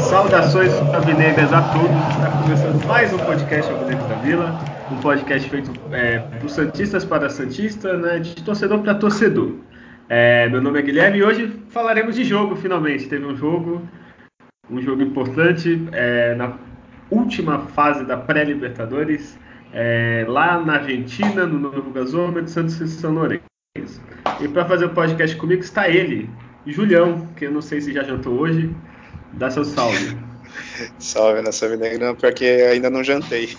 Saudações alvinegras a todos. Está começando mais um podcast Alvinegros da Vila, um podcast feito é, por santistas para santistas, né, de torcedor para torcedor. É, meu nome é Guilherme e hoje falaremos de jogo. Finalmente teve um jogo, um jogo importante é, na última fase da pré-Libertadores, é, lá na Argentina, no Novo Gasômetro, Santos e São Lourenço. E para fazer o podcast comigo está ele, Julião, que eu não sei se já jantou hoje. Dá seu salve. salve, nessa vida, pior que ainda não jantei.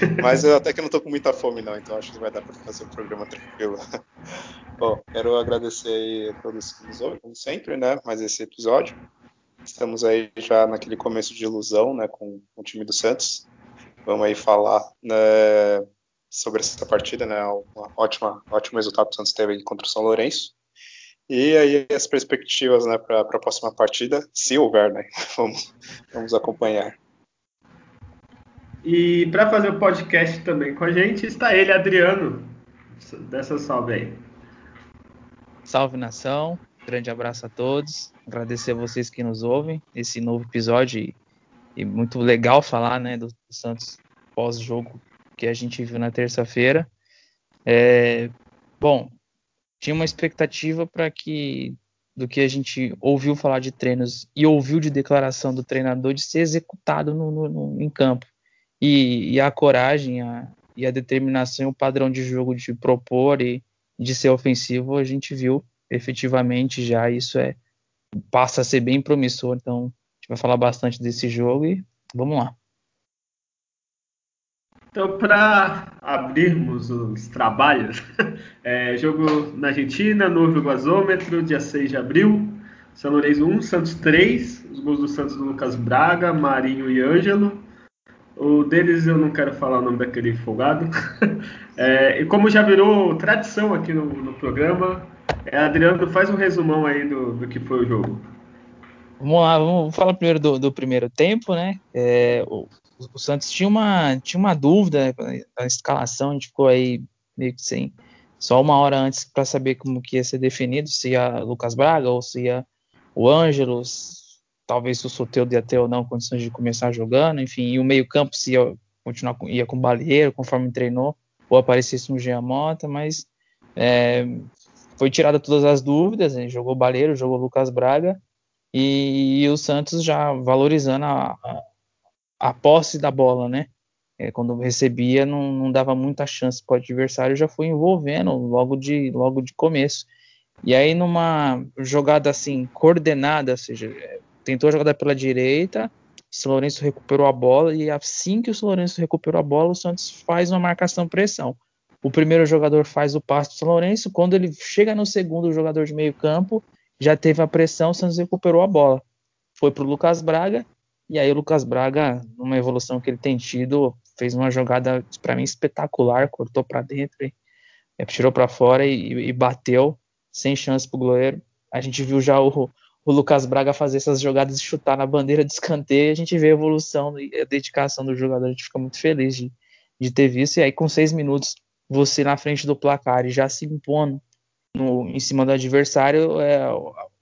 Mas eu até que não tô com muita fome não, então acho que vai dar para fazer o programa tranquilo. Bom, quero agradecer a todos que nos ouvem, como sempre, né? Mais esse episódio. Estamos aí já naquele começo de ilusão, né? Com, com o time do Santos. Vamos aí falar né, sobre essa partida, né? Uma ótima, ótimo resultado que o Santos teve aí contra o São Lourenço. E aí as perspectivas né, para a próxima partida, se houver, né? Vamos, vamos acompanhar. E para fazer o podcast também com a gente está ele, Adriano. Dessa salve aí. Salve nação, grande abraço a todos. Agradecer a vocês que nos ouvem esse novo episódio e, e muito legal falar né, do, do Santos pós-jogo que a gente viu na terça-feira. É, bom, tinha uma expectativa para que do que a gente ouviu falar de treinos e ouviu de declaração do treinador de ser executado no, no, no em campo. E, e, a coragem a, e a determinação, o padrão de jogo de propor e de ser ofensivo, a gente viu efetivamente já. Isso é passa a ser bem promissor. Então, a gente vai falar bastante desse jogo e vamos lá. Então, para abrirmos os trabalhos, é, jogo na Argentina, novo gasômetro, dia 6 de abril, São Lourenço 1, Santos 3, os gols do Santos do Lucas Braga, Marinho e Ângelo. O deles eu não quero falar o nome daquele folgado. É, e como já virou tradição aqui no, no programa, é, Adriano, faz um resumão aí do, do que foi o jogo. Vamos lá, vamos falar primeiro do, do primeiro tempo, né? É, o, o, Santos tinha uma, tinha uma dúvida na escalação, a gente ficou aí meio que sem só uma hora antes para saber como que ia ser definido, se ia Lucas Braga ou se ia o Ângelo, talvez o Soteldo ia ter ou não condições de começar jogando, enfim, e o meio-campo se ia continuar com, ia com o Balieiro, conforme treinou, ou aparecesse um Giamota, mas é, foi tirada todas as dúvidas, né? jogou o jogou o Lucas Braga, e, e o Santos já valorizando a, a, a posse da bola, né? É, quando recebia, não, não, dava muita chance para o adversário, já foi envolvendo logo de, logo de começo. E aí, numa jogada assim, coordenada, ou seja, é, tentou a jogada pela direita, o Lourenço recuperou a bola, e assim que o Lourenço recuperou a bola, o Santos faz uma marcação-pressão. O primeiro jogador faz o passe do São Lourenço, quando ele chega no segundo jogador de meio campo, já teve a pressão, o Santos recuperou a bola. Foi para o Lucas Braga, e aí o Lucas Braga, numa evolução que ele tem tido, fez uma jogada para mim espetacular, cortou para dentro, e, é, tirou para fora e, e, bateu sem chance para o goleiro. A gente viu já o, o, Lucas Braga fazer essas jogadas e chutar na bandeira de escanteio, a gente vê a evolução e a dedicação do jogador, a gente fica muito feliz de, de ter visto. E aí com seis minutos você na frente do placar e já se impondo no, em cima do adversário, é,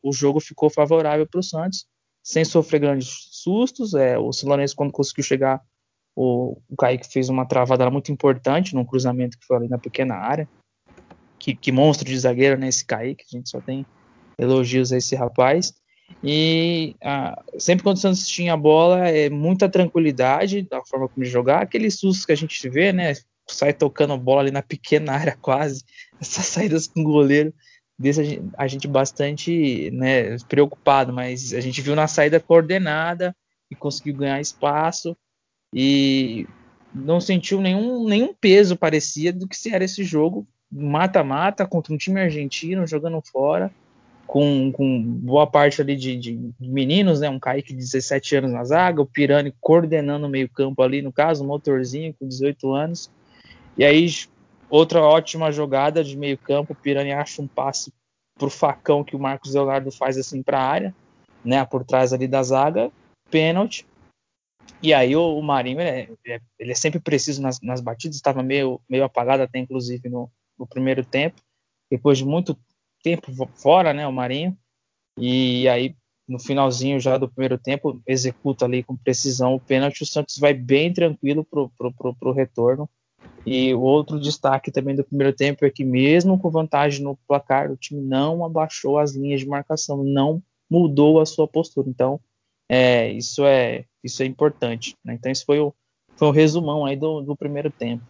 o jogo ficou favorável para o Santos, sem sofrer grandes sustos. É, o Silonense, quando conseguiu chegar, o, o Kaique fez uma travada muito importante num cruzamento que foi ali na pequena área. Que, que monstro de zagueiro, né? Esse Kaique, a gente só tem elogios a esse rapaz. E ah, sempre quando o Santos tinha a bola, é muita tranquilidade da forma como jogar, aqueles sustos que a gente vê, né? sai tocando bola ali na pequena área quase, essas saídas com o goleiro, deixa a gente, a gente bastante né, preocupado, mas a gente viu na saída coordenada e conseguiu ganhar espaço. E não sentiu nenhum, nenhum peso parecia do que se era esse jogo mata-mata contra um time argentino jogando fora com, com boa parte ali de, de, meninos, né? Um Kaique de 17 anos na zaga, o Pirani coordenando o meio-campo ali, no caso, um motorzinho com 18 anos. E aí, outra ótima jogada de meio campo, o Pirani acha um passe pro facão que o Marcos Leonardo faz assim para a área. né, por trás ali da zaga, pênalti. E aí o, o Marinho, ele é, ele é, sempre preciso nas, nas batidas, estava meio, meio apagado até inclusive no, no primeiro tempo, depois de muito tempo fora, né, o Marinho, e aí no finalzinho já do primeiro tempo, executa ali com precisão o pênalti, o Santos vai bem tranquilo pro, pro, pro, pro retorno, e o outro destaque também do primeiro tempo é que mesmo com vantagem no placar, o time não abaixou as linhas de marcação, não mudou a sua postura, então é, isso é isso é importante, né? então isso foi o, foi o resumão aí do, do primeiro tempo.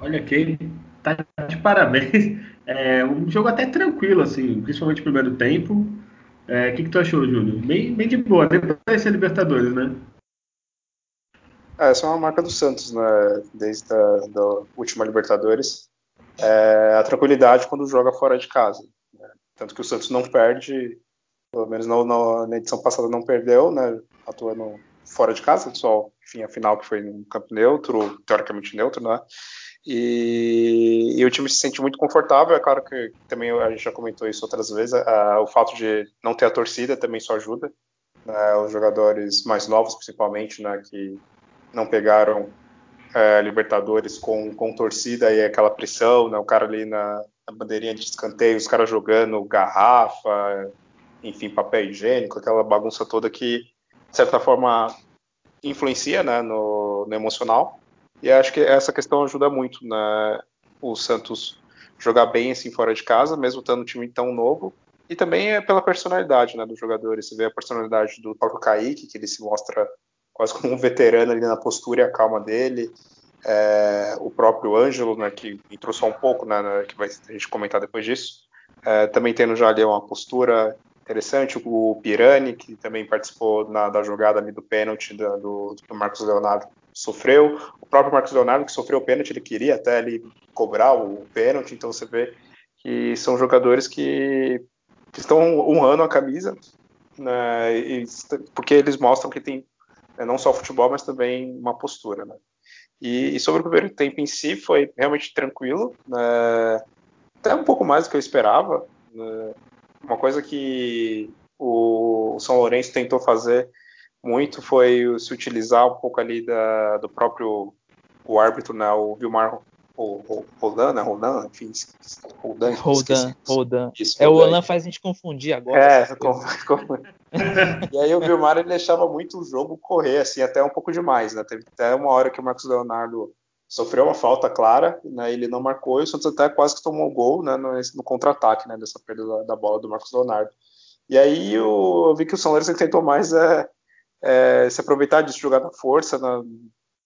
Olha, quem tá de parabéns. É um jogo até tranquilo, assim, principalmente no primeiro tempo. É, o é, que, que tu achou, Júlio? Bem, bem de boa, depois vai ser Libertadores, né? É, essa é uma marca do Santos, né? Desde a da última Libertadores. É, a tranquilidade quando joga fora de casa. Né? Tanto que o Santos não perde, pelo menos na, edição passada não perdeu, né? Atuando fora de casa, só, enfim, a final que foi no campo neutro, teoricamente neutro, né? E, e, o time se sente muito confortável. É claro que também a gente já comentou isso outras vezes. o fato de não ter a torcida também só ajuda. Né, os jogadores mais novos, principalmente, né, que não pegaram é, Libertadores com, com torcida e aquela pressão, né, o cara ali na, na bandeirinha de escanteio, os caras jogando garrafa, enfim, papel higiênico, aquela bagunça toda que, de certa forma, influencia né, no, no emocional. E acho que essa questão ajuda muito né, o Santos jogar bem assim fora de casa, mesmo estando um time tão novo. E também é pela personalidade né, dos jogadores. Você vê a personalidade do próprio Kaique, que ele se mostra quase como um veterano ali na postura e a calma dele. É, o próprio Ângelo, né, que entrou só um pouco, né, que vai a gente comentar depois disso. É, também tendo já ali uma postura interessante. O Pirani, que também participou na, da jogada ali do pênalti do, do Marcos Leonardo, sofreu. O próprio Marcos Leonardo, que sofreu o pênalti, ele queria até ali cobrar o pênalti. Então você vê que são jogadores que, que estão honrando a camisa, né, e, porque eles mostram que tem né, não só futebol, mas também uma postura. Né. E, e, sobre o primeiro tempo em si, foi realmente tranquilo, né, até um pouco mais do que eu esperava. Né. Uma coisa que o São Lourenço tentou fazer muito foi se utilizar um pouco ali da, do próprio o árbitro, né, o Vilmar Rodan, né, Rodan, enfim, Rodan, Rodan, Rodan. É, o Rodan faz a gente confundir agora. É, com, com... e aí o Vilmar ele deixava muito o jogo correr, assim, até um pouco demais, né, teve até uma hora que o Marcos Leonardo sofreu uma falta clara, né, ele não marcou e o Santos até quase que tomou o gol, né, no, no contra-ataque, né, dessa perda da, da, bola do Marcos Leonardo. E aí eu, eu vi que o São Lourenço tentou mais é, é, se aproveitar disso, jogar na força na,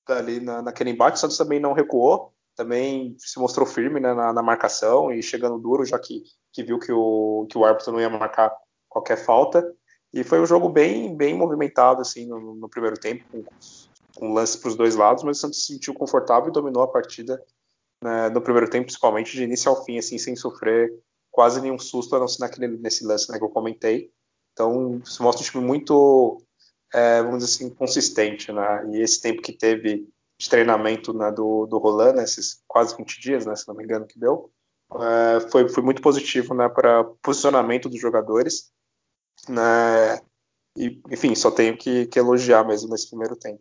ali na, naquele embate. O Santos também não recuou, também se mostrou firme né, na, na, marcação e chegando duro, já que, que viu que o, que o árbitro não ia marcar qualquer falta. E foi um jogo bem, bem movimentado assim no, no primeiro tempo, com, com lances para os dois lados, mas o Santos se sentiu confortável e dominou a partida né, no primeiro tempo, principalmente de início ao fim, assim, sem sofrer quase nenhum susto, a não ser naquele, nesse lance né, que eu comentei. Então, se mostra um time muito é, vamos dizer assim, consistente, né? E esse tempo que teve de treinamento né, do, do Roland, né, esses quase 20 dias, né, se não me engano que deu, é, foi, foi muito positivo né, para posicionamento dos jogadores. Né, e, enfim, só tenho que, que elogiar mesmo nesse primeiro tempo.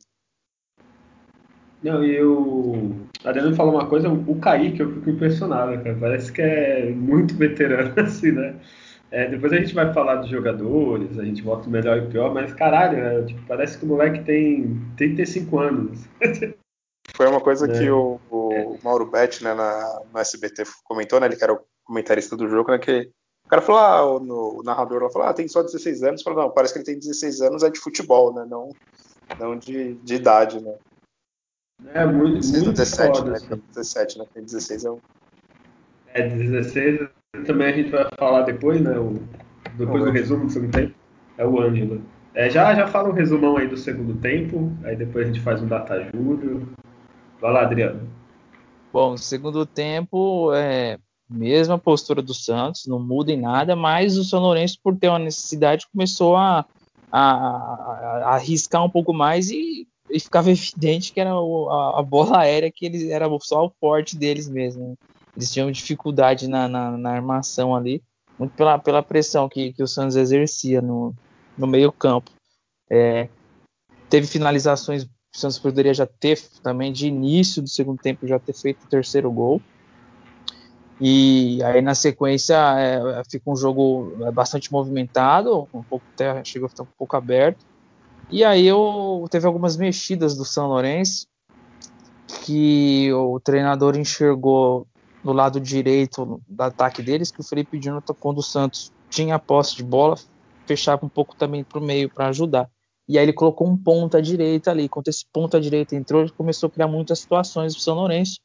Não, e o Adriano falou uma coisa, o Kaique eu fico impressionado, cara. Parece que é muito veterano, assim, né? É, depois a gente vai falar dos jogadores, a gente bota o melhor e o pior, mas caralho, é, tipo, parece que o moleque tem 35 anos. Foi uma coisa é. que o, o Mauro Betti, né, na, no SBT comentou, né, ele que era o comentarista do jogo, né, que o cara falou, ah, o, o narrador falou, ah, tem só 16 anos, falou, não, parece que ele tem 16 anos é de futebol, né, não, não de, de idade, né. É muito, 16 muito 17, foda, né, assim. 17, né, tem 16 é um... É, 16 também a gente vai falar depois, né? O, depois do resumo do segundo tempo. É o Ângelo. É, já, já fala um resumão aí do segundo tempo, aí depois a gente faz um data júlio. Vai lá, Adriano. Bom, segundo tempo, é mesma postura do Santos, não muda em nada, mas o São Lourenço, por ter uma necessidade, começou a, a, a arriscar um pouco mais e, e ficava evidente que era o, a, a, bola aérea que eles era só o forte deles mesmo. Né? Eles tinham dificuldade na, na, na armação ali. muito pela, pela pressão que, que o Santos exercia no, no meio campo. É, teve finalizações, o Santos poderia já ter também de início do segundo tempo já ter feito o terceiro gol. E aí na sequência é, fica um jogo bastante movimentado, um pouco até chegou a ficar um pouco aberto. E aí eu teve algumas mexidas do São Lourenço que o treinador enxergou no lado direito do ataque deles que o Felipe Jonathan, quando o Santos tinha a posse de bola, fechava um pouco também para o meio para ajudar. E aí ele colocou um ponta direita ali. Quando esse ponta direita entrou, ele começou a criar muitas situações para São Lourenço.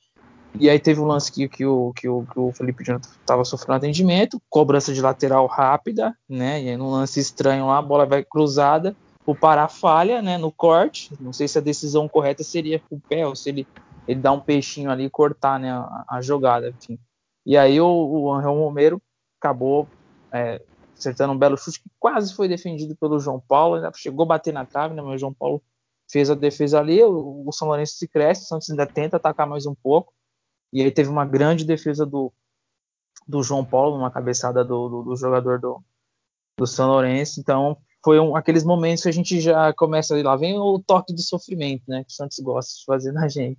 E aí teve um lance que, que, o, que, o, que o Felipe Jonathan estava sofrendo atendimento, cobrança de lateral rápida, né? E aí num lance estranho lá, a bola vai cruzada, o Pará falha, né? No corte. Não sei se a decisão correta seria com o pé ou se ele ele dá um peixinho ali e cortar né, a, a jogada. Enfim. E aí o, o Angel Romero acabou é, acertando um belo chute que quase foi defendido pelo João Paulo, ainda chegou a bater na trave, né, mas o João Paulo fez a defesa ali, o, o São Lourenço se cresce, o Santos ainda tenta atacar mais um pouco, e aí teve uma grande defesa do, do João Paulo, uma cabeçada do, do, do jogador do, do São Lourenço, então foi um, aqueles momentos que a gente já começa, lá vem o toque do sofrimento, né, que o Santos gosta de fazer na gente.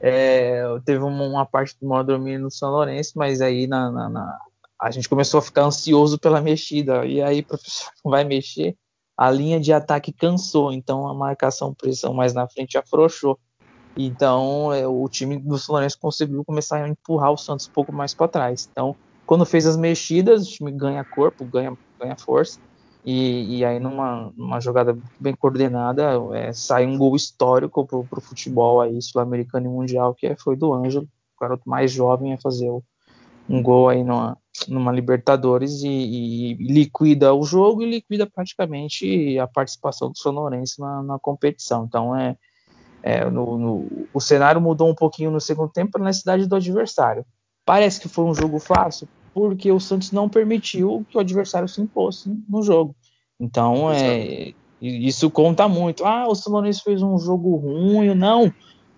É, teve uma, parte do mal dormir no São Lourenço, mas aí na, na, na, a gente começou a ficar ansioso pela mexida. E aí, professor, vai mexer, a linha de ataque cansou, então a marcação pressão mais na frente afrouxou. Então é, o time do São Lourenço conseguiu começar a empurrar o Santos um pouco mais para trás. Então, quando fez as mexidas, o time ganha corpo, ganha, ganha força. E, e aí, numa, numa, jogada bem coordenada, é, sai um gol histórico para o futebol aí, sul-americano e mundial, que é, foi do Ângelo, o garoto mais jovem a fazer o, um gol aí numa, numa Libertadores e, e, liquida o jogo e liquida praticamente a participação do Sonorense na, na competição. Então, é, é no, no, o cenário mudou um pouquinho no segundo tempo na necessidade do adversário. Parece que foi um jogo fácil, porque o Santos não permitiu que o adversário se impôsse no jogo. Então, é, isso conta muito. Ah, o São Lourenço fez um jogo ruim. Não,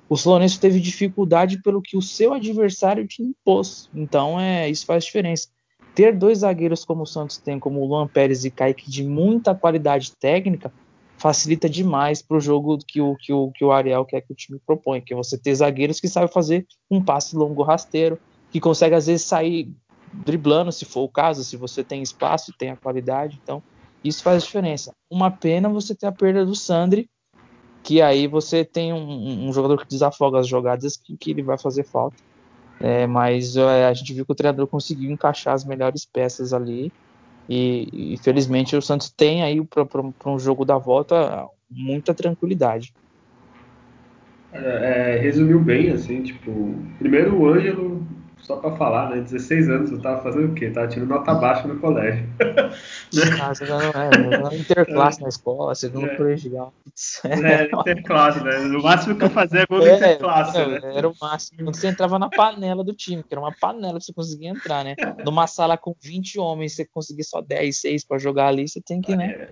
o São Lourenço teve dificuldade pelo que o seu adversário te impôs. Então, é, isso faz diferença. Ter dois zagueiros como o Santos tem, como o Luan Pérez e Kaique, de muita qualidade técnica, facilita demais para o jogo que o, que, o, que o Ariel quer que o time propõe, que é você ter zagueiros que sabem fazer um passe longo rasteiro, que consegue às vezes sair driblando, se for o caso, se você tem espaço e tem a qualidade. Então, isso faz diferença. Uma pena você ter a perda do Sandri, que aí você tem um, um jogador que desafoga as jogadas que, que ele vai fazer falta. É, mas é, a gente viu que o treinador conseguiu encaixar as melhores peças ali. E, e felizmente o Santos tem aí para um jogo da volta muita tranquilidade. É, resumiu bem, assim, tipo, primeiro o Ângelo só para falar, né? 16 anos eu tava fazendo o quê? Tava tirando nota baixa no colégio. Ah, você não é, interclasse na escola, segundo é. colegial. É, interclasse, né? No máximo que eu fazia é gol é, interclasse, né? Era o máximo. Quando você entrava na panela do time, que era uma panela pra você conseguir entrar, né? Numa sala com 20 homens, você conseguir só 10, 6 para jogar ali, você tem que, né?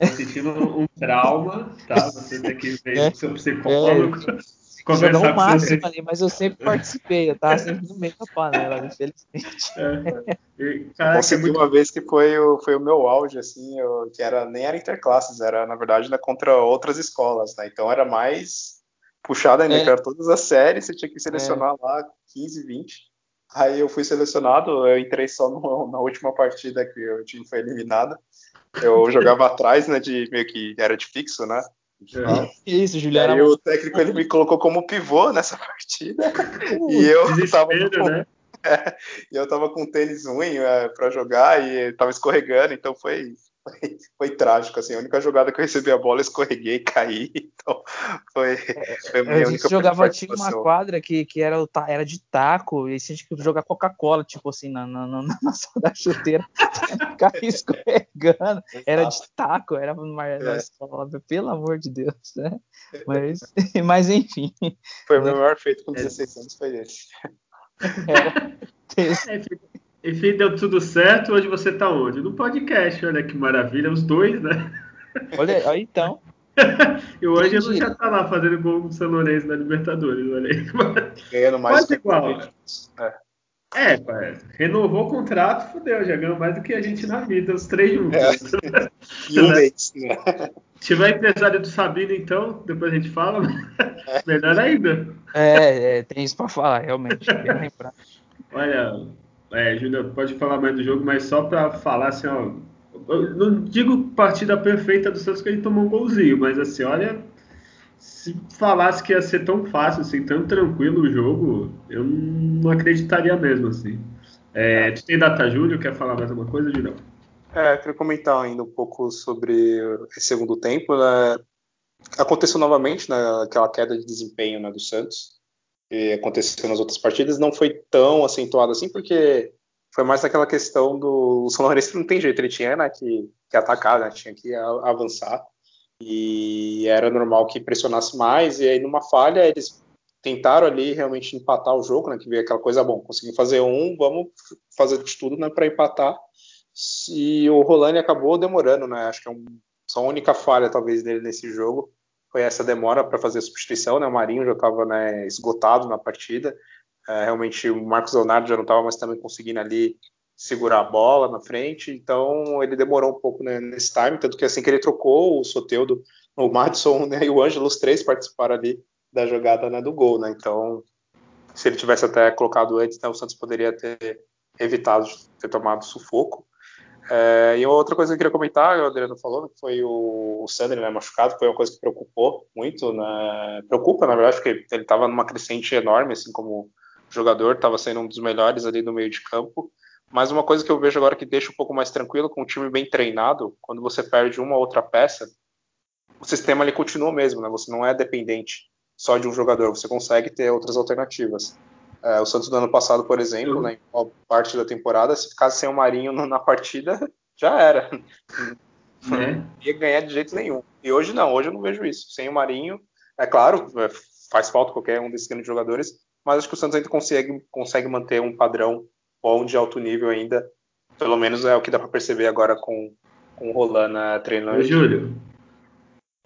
É. Sentindo um trauma, tá? Você tem que ver é, o seu psicólogo. É, conversar jogar o máximo ali, mas eu sempre participei, eu tava sempre no meio da panela, infelizmente. É. E, cara, eu consegui muito... uma vez que foi o, foi o meu auge, assim, eu, que era, nem era interclasses, era, na verdade, né, contra outras escolas, né? Então era mais puxado ainda, é. que era todas as séries, você tinha que selecionar é. lá 15, 20. Aí eu fui selecionado, eu entrei só no, na última partida que o time foi eliminado. Eu jogava atrás, né, de meio que era de fixo, né? É. Isso, Juliano. Aí o técnico ele me colocou como pivô nessa partida. Uh, e eu tava com, né? é, e eu tava com tênis ruim é, para jogar e tava escorregando, então foi, foi, foi, trágico, assim, a única jogada que eu recebi a bola, eu escorreguei e caí, então foi, foi a minha a única jogava, tinha uma quadra que, que era, era de taco, e a gente tinha que jogar Coca-Cola, tipo assim, na, na, na, na da chuteira, ficar escorregando, era de taco, era uma, é. escola, pelo amor de Deus, né, mas, mas enfim. Foi o meu maior feito com 16 anos, foi esse. Era. Enfim, deu tudo certo. Hoje você tá onde? No podcast, olha que maravilha, os dois, né? Olha aí, então. e hoje eu já tá lá fazendo gol com o São Lourenço na Libertadores, olha aí. Ganhando mais Quase igual. É. É, pai, renovou o contrato, fudeu, já ganhou mais do que a gente na vida, os três juntos. É. e um mês, né? Se tiver empresário do Sabino, então, depois a gente fala, é. melhor ainda. É, é, tem isso pra falar, realmente. Olha, é, Júlia, pode falar mais do jogo, mas só pra falar assim, ó. Eu não digo partida perfeita do Santos que ele tomou um golzinho, mas assim, olha, se falasse que ia ser tão fácil, assim, tão tranquilo o jogo, eu não acreditaria mesmo, assim. É, tu tem data Júlio? Quer falar mais alguma coisa, Julião? É, queria comentar ainda um pouco sobre esse segundo tempo. Né? Aconteceu novamente né, aquela queda de desempenho né, do Santos, aconteceu nas outras partidas, não foi tão acentuado assim, porque foi mais aquela questão do o São Lourenço não tem jeito, ele tinha né, que, que atacar, né, tinha que avançar e era normal que pressionasse mais, e aí numa falha eles tentaram ali realmente empatar o jogo, né, que veio aquela coisa, bom, conseguimos fazer um, vamos fazer de tudo né, para empatar, e o Rolani acabou demorando, né, acho que é um, só a única falha talvez dele nesse jogo foi essa demora para fazer a substituição, né, o Marinho já estava né, esgotado na partida, é, realmente o Marcos Leonardo já não estava mais também conseguindo ali segurar a bola na frente, então ele demorou um pouco né, nesse time, tanto que assim que ele trocou o Soteudo, o Madison né, e o Ângelo, os três participaram ali da jogada né, do gol, né, então se ele tivesse até colocado antes, né, o Santos poderia ter evitado ter tomado sufoco. É, e outra coisa que eu queria comentar, o Adriano falou, que foi o, o Sandro né, machucado, foi uma coisa que preocupou muito, né, preocupa na verdade, porque ele estava numa crescente enorme, assim como jogador, estava sendo um dos melhores ali no meio de campo, mas uma coisa que eu vejo agora que deixa um pouco mais tranquilo, com o time bem treinado, quando você perde uma ou outra peça, o sistema ele continua mesmo, né? Você não é dependente só de um jogador, você consegue ter outras alternativas. É, o Santos do ano passado, por exemplo, né, em parte da temporada, se ficasse sem o Marinho na partida, já era. Não é. ia ganhar de jeito nenhum. E hoje não, hoje eu não vejo isso. Sem o Marinho, é claro, é, faz falta qualquer um desses grandes jogadores, mas acho que o Santos ainda consegue, consegue manter um padrão bom de alto nível ainda. Pelo menos é o que dá para perceber agora com, com o Rolana treinando. Ô, Júlio,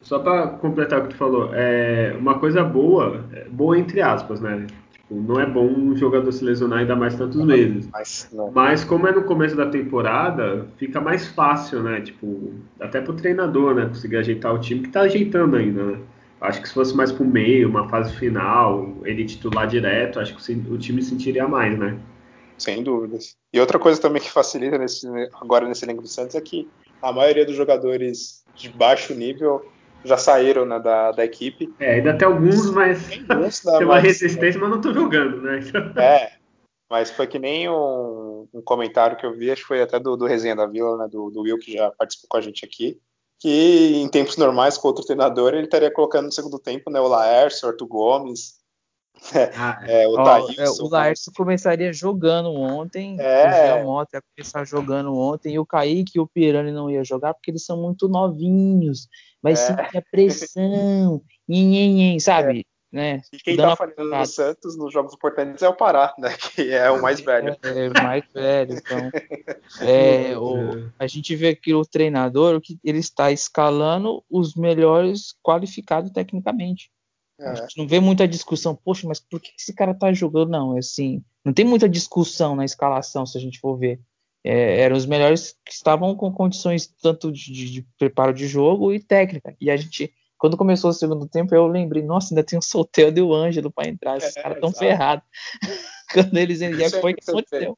só para completar o que tu falou, é uma coisa boa, é boa entre aspas, né? Tipo, não é bom um jogador se lesionar ainda mais tantos meses. Mas, Mas como é no começo da temporada, fica mais fácil, né? Tipo, até pro treinador, né? Conseguir ajeitar o time que tá ajeitando ainda, né? Acho que se fosse mais pro meio, uma fase final, ele titular direto, acho que o time sentiria mais, né? Sem dúvidas. E outra coisa também que facilita nesse, agora nesse elenco do Santos é que a maioria dos jogadores de baixo nível já saíram né, da, da equipe. É, ainda tem alguns, mas tem, alguns, né, tem uma resistência, mas não estão jogando, né? É, mas foi que nem um, um, comentário que eu vi, acho que foi até do, do Resenha da Vila, né, do, do Will, que já participou com a gente aqui, que em tempos normais, com outro treinador, ele estaria colocando no segundo tempo né, o Laércio, o Arthur Gomes, ah, é, o, ó, é, o Laércio começaria jogando ontem, é. o Mota ia começar jogando ontem, e o Kaique e o Pirani não ia jogar porque eles são muito novinhos, vai é. sentir a pressão, nhen, sabe? É. Né? E quem Dando tá falhando no Santos nos jogos importantes é o Pará, né? Que é o mais velho. É, é o mais velho, então. É, o, a gente vê que o treinador que ele está escalando os melhores qualificados tecnicamente. É. A gente não vê muita discussão, poxa, mas por que esse cara tá jogando? Não, é assim, não tem muita discussão na escalação, se a gente for ver. É, eram os melhores que estavam com condições tanto de, de, de, preparo de jogo e técnica. E a gente, quando começou o segundo tempo, eu lembrei, nossa, ainda tem o Solteiro e o Ângelo para entrar, esses é, caras tão ferrados. quando eles entraram, foi que aconteceu.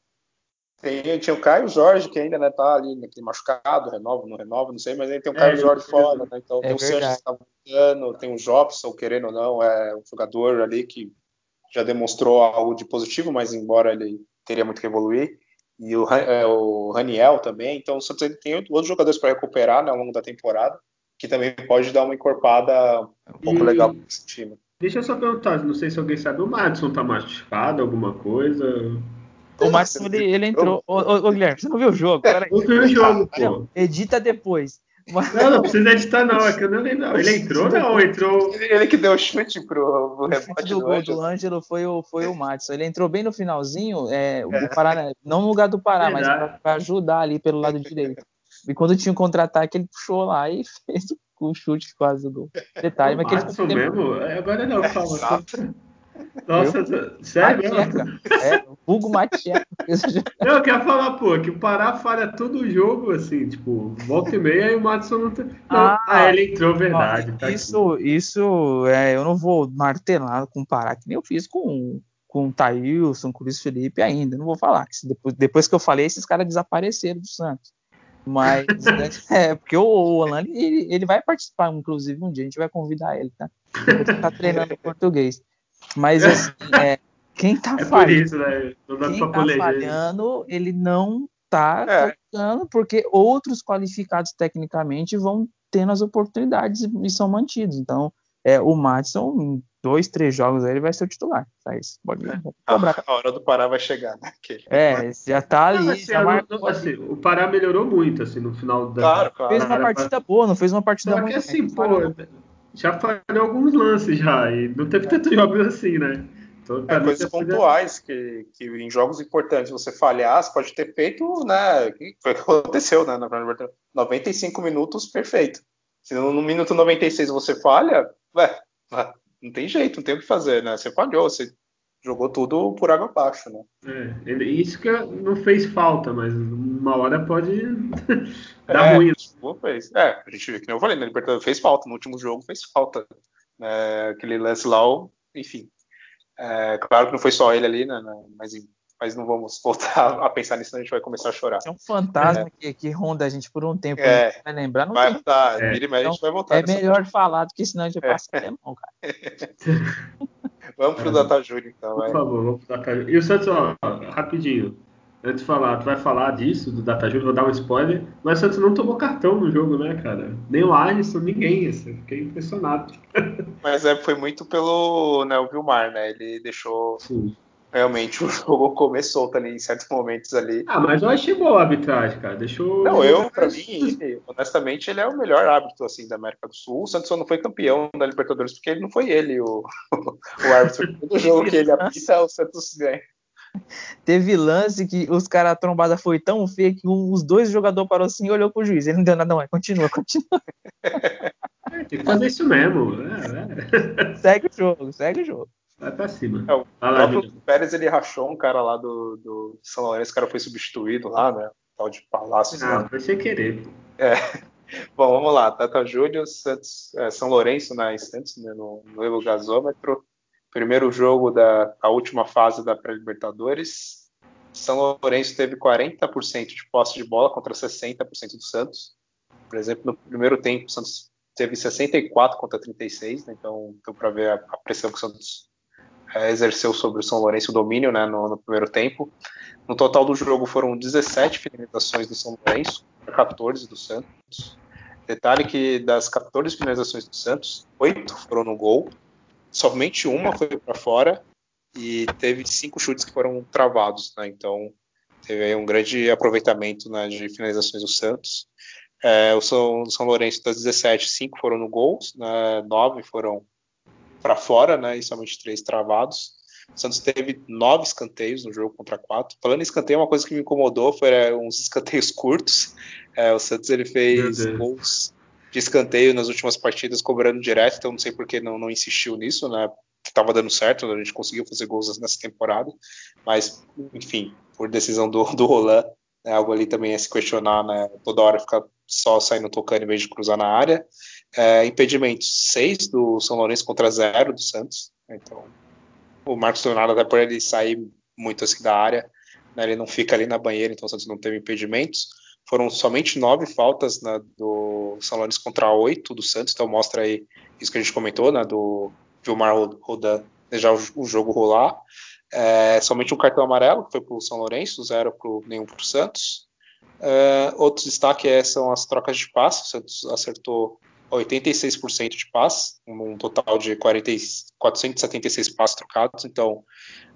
Tem, tinha o Caio Jorge, que ainda né, tá ali naquele machucado, renova, não renova, não sei, mas aí tem o Caio é, Jorge fora, né? Então é tem o Sanches que tá voltando, tem o Jobson, querendo ou não, é um jogador ali que já demonstrou algo de positivo, mas embora ele teria muito que evoluir. E o, é, o Raniel também, então o Santos tem outros jogadores para recuperar né, ao longo da temporada, que também pode dar uma encorpada um pouco e... legal para esse time. Deixa eu só perguntar, não sei se alguém sabe, o Madison tá machucado, alguma coisa? O Márcio, ele, ele entrou. Ô, ô, ô, Guilherme, você não viu o jogo? Peraí. Não viu o jogo, pô. Edita depois. Não, não precisa editar, não. É que eu não lembro. Ele entrou, não? Entrou. Ele que deu o chute pro, pro rebote do, do gol do Ângelo foi o, foi o Madison. Ele entrou bem no finalzinho, é, é. Pará, não no lugar do Pará, mas pra, pra, ajudar ali pelo lado direito. E quando tinha um contra-ataque, ele puxou lá e fez o chute quase do gol. Detalhe, o mas que ele mesmo? Agora não, fala. Nossa, sério? É, Hugo Matieca. Eu quero falar, pô, que o Pará falha todo o jogo, assim, tipo, volta e meia e o Madison não tem. Não, ah, ah, ele entrou, verdade. Tá isso, aqui. isso, é, eu não vou martelar com o Pará, que nem eu fiz com, com o Thailson, com o Luiz Felipe ainda. Não vou falar, que depois, depois que eu falei, esses caras desapareceram do Santos. Mas, é, porque o, o ele, ele vai participar, inclusive, um dia, a gente vai convidar ele, tá? Ele tá treinando português. Mas, assim, é, quem tá é falhando, isso, né? quem tá falhando, ele não tá é. porque outros qualificados tecnicamente vão tendo as oportunidades e são mantidos. Então, é, o Madison, em dois, três jogos aí, ele vai ser o titular. Tá isso, pode é. cobrar. A hora do Pará vai chegar, né? Que... É, já tá ali. Não, assim, já marcou, assim, o Pará melhorou muito, assim, no final da. Claro, claro. Fez uma partida boa, não fez uma partida Só que assim, pô, já falhou alguns lances já, e não teve tantos jogos assim, né? Então, é, coisas pontuais que, que em jogos importantes você falhar, você pode ter feito, né? Foi o que aconteceu, né? 95 minutos, perfeito. Se no, no minuto 96 você falha, ué, não tem jeito, não tem o que fazer, né? Você falhou, você jogou tudo por água abaixo, né? É, isso que não fez falta, mas uma hora pode dar é, ruim. Fez. É, a gente, que eu falei, né? Libertadores fez falta, no último jogo fez falta. É, aquele lance lá, enfim, é, claro que não foi só ele ali, né, né mas, mas não vamos voltar a pensar nisso, a gente vai começar a chorar. É um fantasma é. que, que, ronda a gente por um tempo, é. vai lembrar, não vai, tem. Tá, é. Então, a gente vai voltar. É melhor falar do que senão a gente vai passar até mão, cara. vamos pro é. Data Júnior, então. Por vai. favor, vamos pro Data Júnior. E o Santos, ó, rapidinho, antes de falar, tu vai falar disso, do Data Júnior, vou dar um spoiler, mas o Santos não tomou cartão no jogo, né, cara? Nem o Alisson, ninguém, assim, fiquei impressionado. Mas é, foi muito pelo né, o Vilmar, né? Ele deixou Sim. realmente o jogo comer solto ali em certos momentos ali. Ah, mas eu achei boa a arbitragem, cara. Deixou. Não, eu, pra mim, honestamente, ele é o melhor árbitro assim da América do Sul. O Santos só não foi campeão da Libertadores porque ele não foi ele, o, o árbitro. do jogo que ele apita, o Santos ganha. Teve lance que os caras, a trombada foi tão feia que os dois jogadores parou assim e olhou pro juiz. Ele não deu nada, não. Continua, continua. Tem que fazer isso mesmo. É, é. Segue o jogo, segue o jogo. Vai pra cima. É, o próprio Pérez ele rachou um cara lá do, do São Lourenço, o cara foi substituído lá, né? Tal de Palácio. Ah, foi sem querer. É. Bom, vamos lá. Tata Júnior, Santos, é, São Lourenço na né, Santos, né, no, no Gasômetro primeiro jogo da última fase da pré-libertadores. São Lourenço teve 40% de posse de bola contra 60% do Santos. Por exemplo, no primeiro tempo, o Santos teve 64 contra 36, né? então deu para ver a, a, pressão que o Santos é, exerceu sobre o São Lourenço, o domínio né, no, no, primeiro tempo. No total do jogo foram 17 finalizações do São Lourenço, 14 do Santos. Detalhe que das 14 finalizações do Santos, 8 foram no gol somente uma foi para fora e teve cinco chutes que foram travados, né? Então teve um grande aproveitamento né, de finalizações do Santos. É, o São, São Lourenço das 17, cinco foram no gol, né, nove foram para fora, né, e somente três travados. O Santos teve nove escanteios no jogo contra quatro. Falando em escanteio, uma coisa que me incomodou foi é, uns escanteios curtos. É, o Santos ele fez gols de escanteio nas últimas partidas cobrando direto, então não sei por que não, não insistiu nisso, né? Estava dando certo, a gente conseguiu fazer gols nessa temporada, mas enfim, por decisão do, do Roland, né, algo ali também é se questionar, né? Toda hora ficar só saindo tocando em vez de cruzar na área. É, impedimentos, seis do São Lourenço contra zero do Santos. Né, então, o Marcos Leonardo, até por ele sair muito assim da área, né, ele não fica ali na banheira, então o Santos não teve impedimentos. Foram somente nove faltas né, do São Lourenço contra oito do Santos, então mostra aí isso que a gente comentou, né, do Vilmar rodando já o, o, jogo rolar. É, somente um cartão amarelo, que foi para o São Lourenço, zero para nenhum para o Santos. É, outro destaque é, são as trocas de passes. O Santos acertou 86% de passes, um total de 40, 476 passes trocados. Então,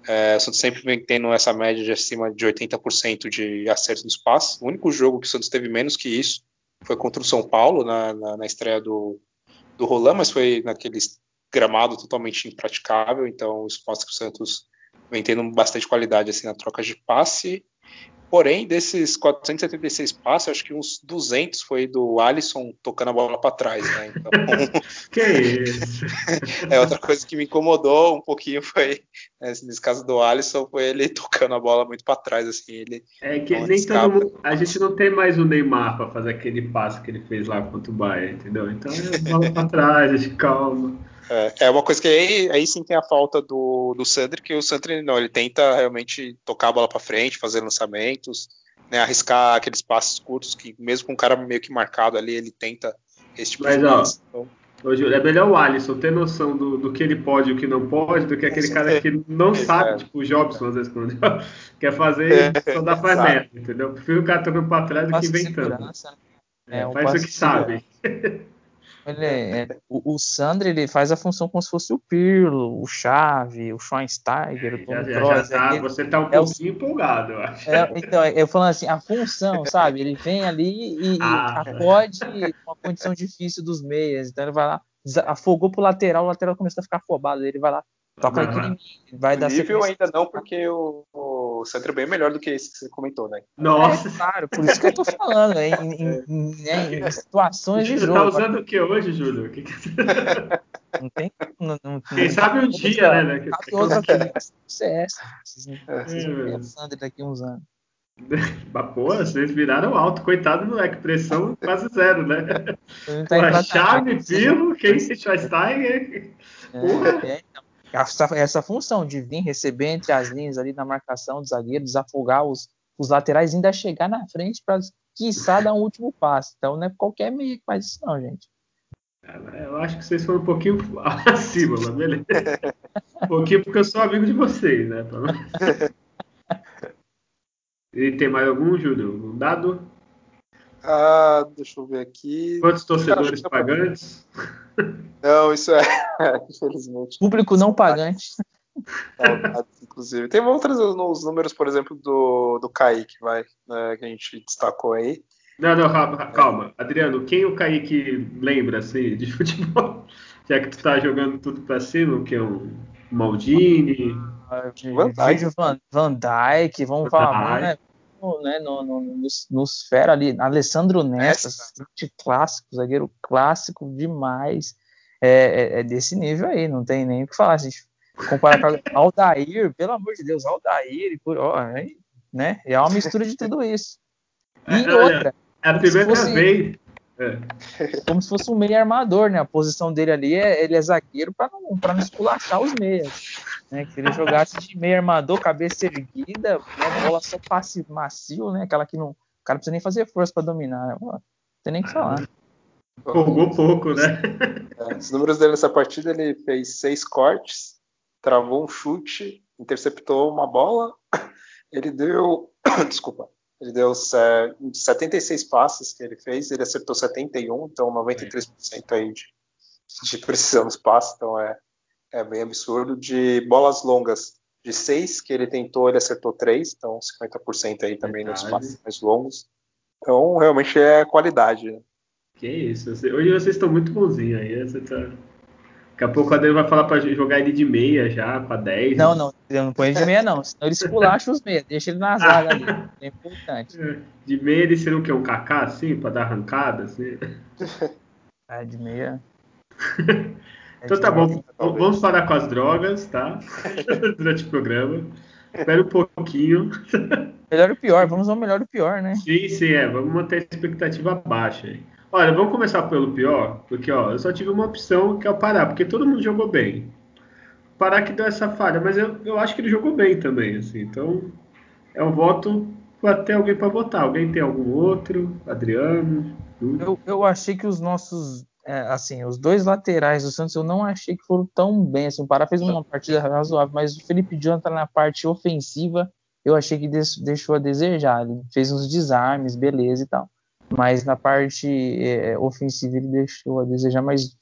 é, o Santos sempre vem tendo essa média de acima de 80% de acerto dos passes. O único jogo que o Santos teve menos que isso foi contra o São Paulo, na, na, na estreia do, do Roland, mas foi naquele gramado totalmente impraticável. Então, isso mostra que o Santos vem tendo bastante qualidade assim, na troca de passe. Porém, desses 476 passes, acho que uns 200 foi do Alisson tocando a bola para trás, né? Então, que isso? é outra coisa que me incomodou um pouquinho foi né, nesse caso do Alisson foi ele tocando a bola muito para trás, assim. Ele é que nem todo mundo, a gente não tem mais o Neymar para fazer aquele passe que ele fez lá contra o Bayern, entendeu? Então é bola para trás, a gente calma. É, é, uma coisa que aí, aí, sim tem a falta do, do Sandri, que o Sandri não, ele tenta realmente tocar a bola para frente, fazer lançamentos, né, arriscar aqueles passes curtos, que mesmo com o cara meio que marcado ali, ele tenta esse tipo Mas, de. Então... Hoje, é melhor o Alisson ter noção do, do, que ele pode e o que não pode, do que aquele cara que não sabe, é. tipo o Jobson, às vezes, quando quer fazer, só dá faz merda, entendeu? Prefiro o cara tocando para trás do que inventando. É, é, faz o que sabe. Ele é, é, o, o Sandro ele faz a função como se fosse o Pirlo, o Chave, o Schweinsteiger, o Tom já, já tá, Você tá um é pouquinho o, empolgado, eu acho. É, então, eu falando assim, a função, sabe? Ele vem ali e, ah. acode uma condição difícil dos meias. Então ele vai lá, afogou pro lateral, o lateral começa a ficar afobado. Ele vai lá, toca aqui em vai dar nível sequência. ainda não, porque o, o Sandro é bem melhor do que esse que você comentou, né? Nossa! É, claro, por isso que eu tô falando, né? Em, em, em, em situações de jogo. Você tá usando o que hoje, Júlio? Que que... Não tem. Não, não, Quem sabe um dia, né? Sabe outra coisa. CS. Vocês não é, o Sandro daqui uns anos. Pô, vocês viraram alto, coitado do moleque, pressão quase zero, né? Tá a chave, Pirlo, Casey Schweinsteiger. É, é, então essa, essa função de vir receber entre as linhas ali na marcação do zagueiro, desafogar os, os laterais, ainda chegar na frente para, quiçá, dar um último passo. Então não é qualquer meio que faz isso, não, gente. Eu acho que vocês foram um pouquinho acima, mas beleza. Um pouquinho porque eu sou amigo de vocês, né? E tem mais algum, Júlio? Um dado? Ah, deixa eu ver aqui. Quantos torcedores pagantes? Não, isso é, infelizmente. Público não pagante. inclusive. Tem outros os números, por exemplo, do, do Kaique, vai, né, que a gente destacou aí. Não, não, calma. Adriano, quem o Kaique lembra, assim, de futebol? Já que tu tá jogando tudo pra cima, o que é um Maldini? Van Dijk, Van, Van Dijk vamos Van falar, né? né, no, no, no, no Sfera ali, Alessandro Nesta, clássico, zagueiro clássico demais, é, é, é, desse nível aí, não tem nem o que falar, a gente comparar com Aldair, pelo amor de Deus, Aldair, por, ó, né, é uma mistura de tudo isso. E é, outra, é a primeira fosse, vez. Como se fosse um meio armador, né? A posição dele ali é ele é zagueiro para não, pra não esculachar os meias né? Que ele jogasse de meio armador, cabeça erguida, né, bola só passe macio, né? Aquela que não. O cara precisa nem fazer força para dominar. Né? Não tem nem o que falar. Jogou pouco, né? É, os números dele nessa partida, ele fez seis cortes, travou um chute, interceptou uma bola, ele deu. Desculpa. Ele deu 76 passes que ele fez, ele acertou 71, então 93% aí de, de precisão dos passes, então é, é bem absurdo. De bolas longas, de seis que ele tentou, ele acertou três, então 50% aí também nos passes mais longos. Então, realmente é qualidade. Né? Que isso. Hoje vocês estão muito bonzinhos aí. Você tá... Daqui a pouco o Adriano vai falar para jogar ele de meia já, para 10. Não, não, não põe ele de meia, não. Senão ele esculacha os meias, deixa ele na zaga ali. É importante. De meia ele seria o quê? Um cacá, assim, para dar arrancada? Assim? É, de meia. Então tá bom, vamos parar com as drogas, tá? Durante o programa. Espera um pouquinho. Melhor e pior, vamos ao melhor e pior, né? Sim, sim, é. Vamos manter a expectativa baixa aí. Olha, vamos começar pelo pior, porque ó, eu só tive uma opção que é o Pará, porque todo mundo jogou bem. O Pará que deu essa falha, mas eu, eu acho que ele jogou bem também, assim. Então, é um voto até alguém para votar. Alguém tem algum outro? Adriano? Eu, eu achei que os nossos é, assim, os dois laterais do Santos eu não achei que foram tão bem. Assim, o Pará fez uma partida razoável, mas o Felipe Jonathan na parte ofensiva eu achei que deixou a desejar. Ele fez uns desarmes, beleza e tal. Mas na parte é, ofensiva ele deixou a desejar, mas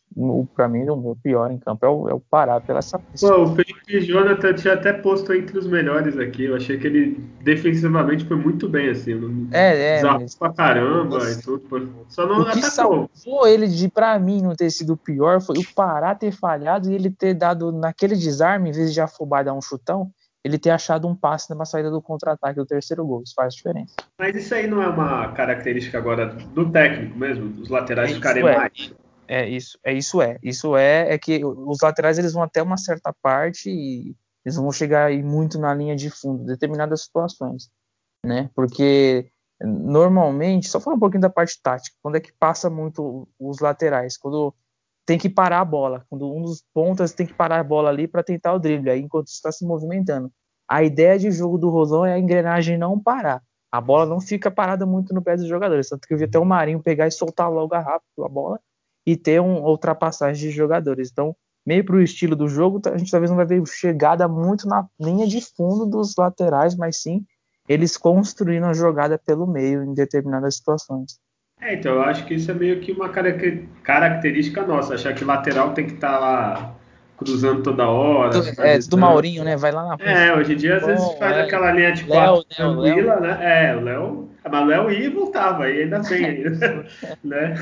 para mim o meu pior em campo é o, é o Pará pela essa. Pô, o Felipe Jonathan tinha até posto entre os melhores aqui. Eu achei que ele defensivamente foi muito bem, assim. É, é. Mas... pra caramba Nossa. e tudo. Só não o que atacou. salvou ele de, para mim, não ter sido o pior foi o Pará ter falhado e ele ter dado naquele desarme, em vez de afobar dar um chutão, ele ter achado um passe na saída do contra-ataque do terceiro gol. Isso faz diferença. Mas isso aí não é uma característica agora do técnico mesmo, os laterais é, ficarem é. mais. É isso, é isso é. Isso é é que os laterais eles vão até uma certa parte e eles vão chegar aí muito na linha de fundo, determinadas situações, né? Porque normalmente, só falar um pouquinho da parte tática, quando é que passa muito os laterais, quando tem que parar a bola, quando um dos pontas tem que parar a bola ali para tentar o drible, aí enquanto está se movimentando. A ideia de jogo do Rosão é a engrenagem não parar. A bola não fica parada muito no pé dos jogadores, tanto que eu vi até o Marinho pegar e soltar logo rápido a bola e ter uma ultrapassagem de jogadores. Então, meio para o estilo do jogo, a gente talvez não vai ver chegada muito na linha de fundo dos laterais, mas sim eles construindo a jogada pelo meio em determinadas situações. É, então eu acho que isso é meio que uma característica nossa, achar que lateral tem que estar tá lá cruzando toda hora. É, do Maurinho, né? Vai lá na frente. É, hoje em dia às vezes faz é. aquela linha de quatro tranquila, né? É, o Léo. Mas o Léo ia e voltava, e ainda bem ainda. né?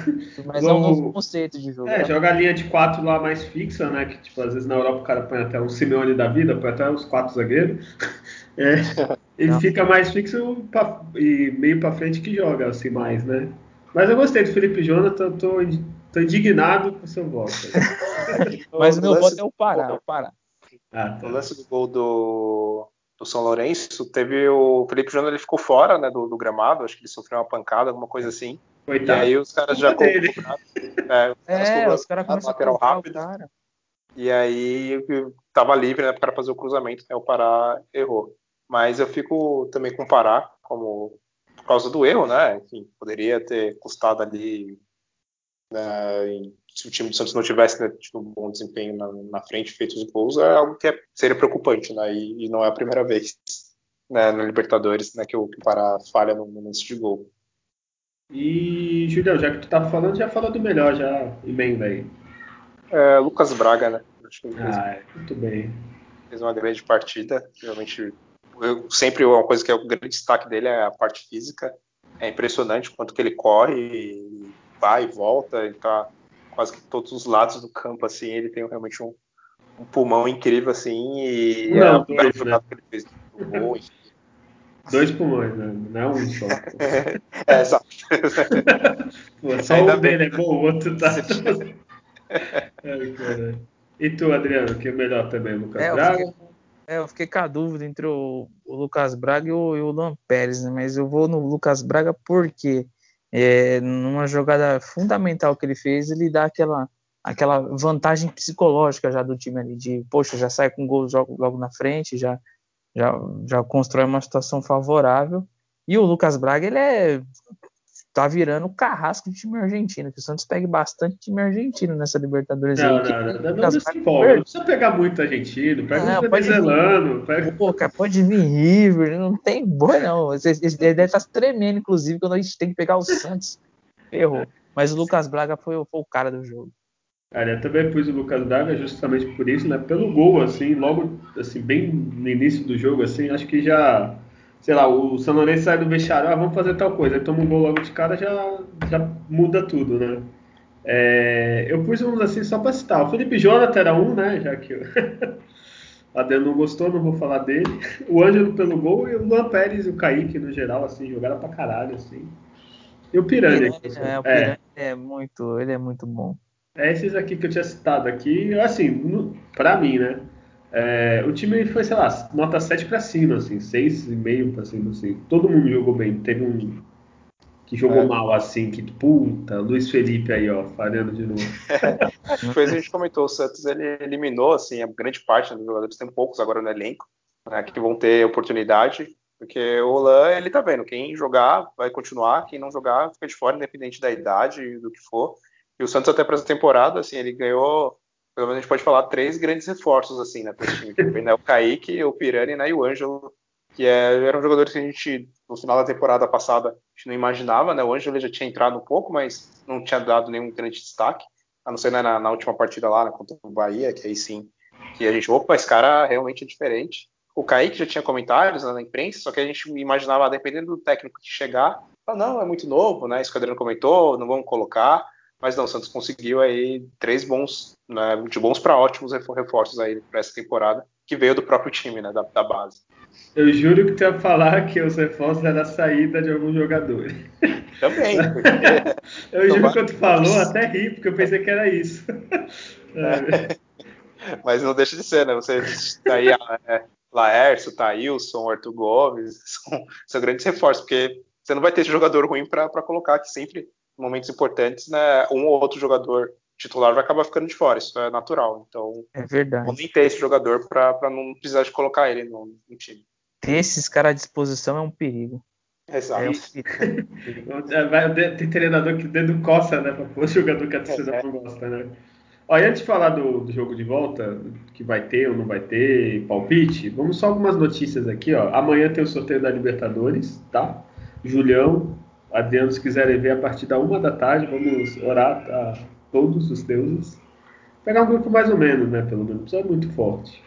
Mas é um novo conceito de jogo. É, né? joga a linha de quatro lá mais fixa, né? Que tipo, às vezes na Europa o cara põe até um Simeone da vida, põe até os quatro zagueiros. É, ele Não. fica mais fixo pra, e meio para frente que joga, assim, mais, né? Mas eu gostei do Felipe Jonathan, tô, tô indignado com o seu voto. Mas o meu voto é o Pará, o Pará. Ah, tá. O lance do gol do, do São Lourenço, teve o Felipe Jonathan, ele ficou fora né, do, do, gramado, acho que ele sofreu uma pancada, alguma coisa assim. Coitado. E aí os caras já cobraram. É, os caras, é, os caras começaram a lateral rápido. Cara. E aí tava livre né, para fazer o cruzamento, né, o Pará errou. Mas eu fico também com o Pará como causa do erro, né? Enfim, poderia ter custado ali. Né, se o time do Santos não tivesse né, tido um bom desempenho na, na, frente, feito os gols, é algo que é, seria preocupante, né? E, e, não é a primeira vez né, na Libertadores né, que o, Pará falha no lance de gol. E, Julião, já que tu tá falando, já fala do melhor, já emenda aí. É, Lucas Braga, né? Acho que ah, é, muito bem. Fez uma grande partida, realmente eu, sempre uma coisa que é o grande destaque dele é a parte física. É impressionante o quanto que ele corre, vai e volta, ele tá quase que todos os lados do campo, assim, ele tem realmente um, um pulmão incrível, assim, e não, é um dois, né? que ele fez gol, enfim. Dois pulmões, né? Não é um só. é, exato. Pô, só Ainda um bem. dele é bom, o outro tá. Ai, e tu, Adriano, que é melhor também, Lucas é, Braga? É, eu fiquei com a dúvida entre o, o Lucas Braga e o, e o Luan Pérez, né? mas eu vou no Lucas Braga porque é, numa jogada fundamental que ele fez, ele dá aquela, aquela vantagem psicológica já do time ali, de poxa, já sai com gol logo, logo na frente, já, já, já constrói uma situação favorável. E o Lucas Braga, ele é tá virando o carrasco de time argentino, que o Santos pegue bastante time argentino nessa Libertadores. Não, aí, não, não, não, não, se empolga, não precisa pegar muito argentino, pega um venezuelano. Pega... Pô, pode vir River, não tem boa não. Ele deve estar tremendo, inclusive, quando a gente tem que pegar o Santos. Errou. Mas o Lucas Braga foi, foi o cara do jogo. Cara, eu também pus o Lucas Braga justamente por isso, né? Pelo gol, assim, logo, assim, bem no início do jogo, assim, acho que já sei lá, o São Lourenço sai do vestiário, ah, vamos fazer tal coisa, aí toma um gol logo de cara, já, já muda tudo, né? É, eu pus uns assim só para citar. O Felipe Jonathan era um, né? Já que a Adriano não gostou, não vou falar dele. O Ângelo pelo gol e o Luan Pérez e o Kaique, no geral, assim, jogaram pra caralho, assim. E o Piranha. É, o Piranha é. é. muito, ele é muito bom. É esses aqui que eu tinha citado aqui, assim, no, pra mim, né? É, o time foi, sei lá, nota 7 para cima, assim, 6,5 para cima, assim. Todo mundo jogou bem. Teve um que jogou é. mal, assim, que puta, Luiz Felipe aí, ó, falhando de novo. Foi isso que a gente comentou, o Santos ele eliminou, assim, a grande parte dos jogadores, tem poucos agora no elenco, né, que vão ter oportunidade, porque o Olan, ele tá vendo, quem jogar vai continuar, quem não jogar fica de fora, independente da idade, do que for. E o Santos até para essa temporada, assim, ele ganhou pelo menos a gente pode falar três grandes reforços assim né, para esse time. Que né, o Kaique, o Pirani né, e o Ângelo, que é, eram jogadores que a gente, no final da temporada passada, a gente não imaginava, né? O Ângelo já tinha entrado um pouco, mas não tinha dado nenhum grande destaque, a não ser né, na, na, última partida lá, né, contra o Bahia, que aí sim, que a gente, opa, esse cara realmente é diferente. O Kaique já tinha comentários né, na imprensa, só que a gente imaginava, dependendo do técnico que chegar, ah, não, é muito novo, né? Isso que o Adriano comentou, não vamos colocar. Mas não, o Santos conseguiu aí três bons, né, de bons para ótimos reforços aí para essa temporada. que veio do próprio time, né, da, da base. Eu juro que tu ia falar que os reforços era a saída de alguns jogadores. Também. eu juro que tu falou, até ri, porque eu pensei que era isso. É. Mas não deixa de ser, né? Você tá aí é, Laércio, Thailson, Arthur Gomes, são, são, grandes reforços, porque você não vai ter jogador ruim para colocar, que sempre, em momentos importantes, né, um ou outro jogador titular vai acabar ficando de fora, isso é natural. Então, é verdade. Vamos ter esse jogador para não precisar de colocar ele no, no time. Ter esses caras à disposição é um perigo. Exato. É, tem treinador que dedo coça, né? Pra pôr jogador que a torcida é. não gosta, né? Olha, antes de falar do, do, jogo de volta, que vai ter ou não vai ter, palpite, vamos só algumas notícias aqui, ó. Amanhã tem o sorteio da Libertadores, tá? Julião, Adriano, se quiserem ver a partir da uma da tarde, vamos orar a todos os deuses. Pegar um grupo mais ou menos, né? Pelo menos, precisa muito forte.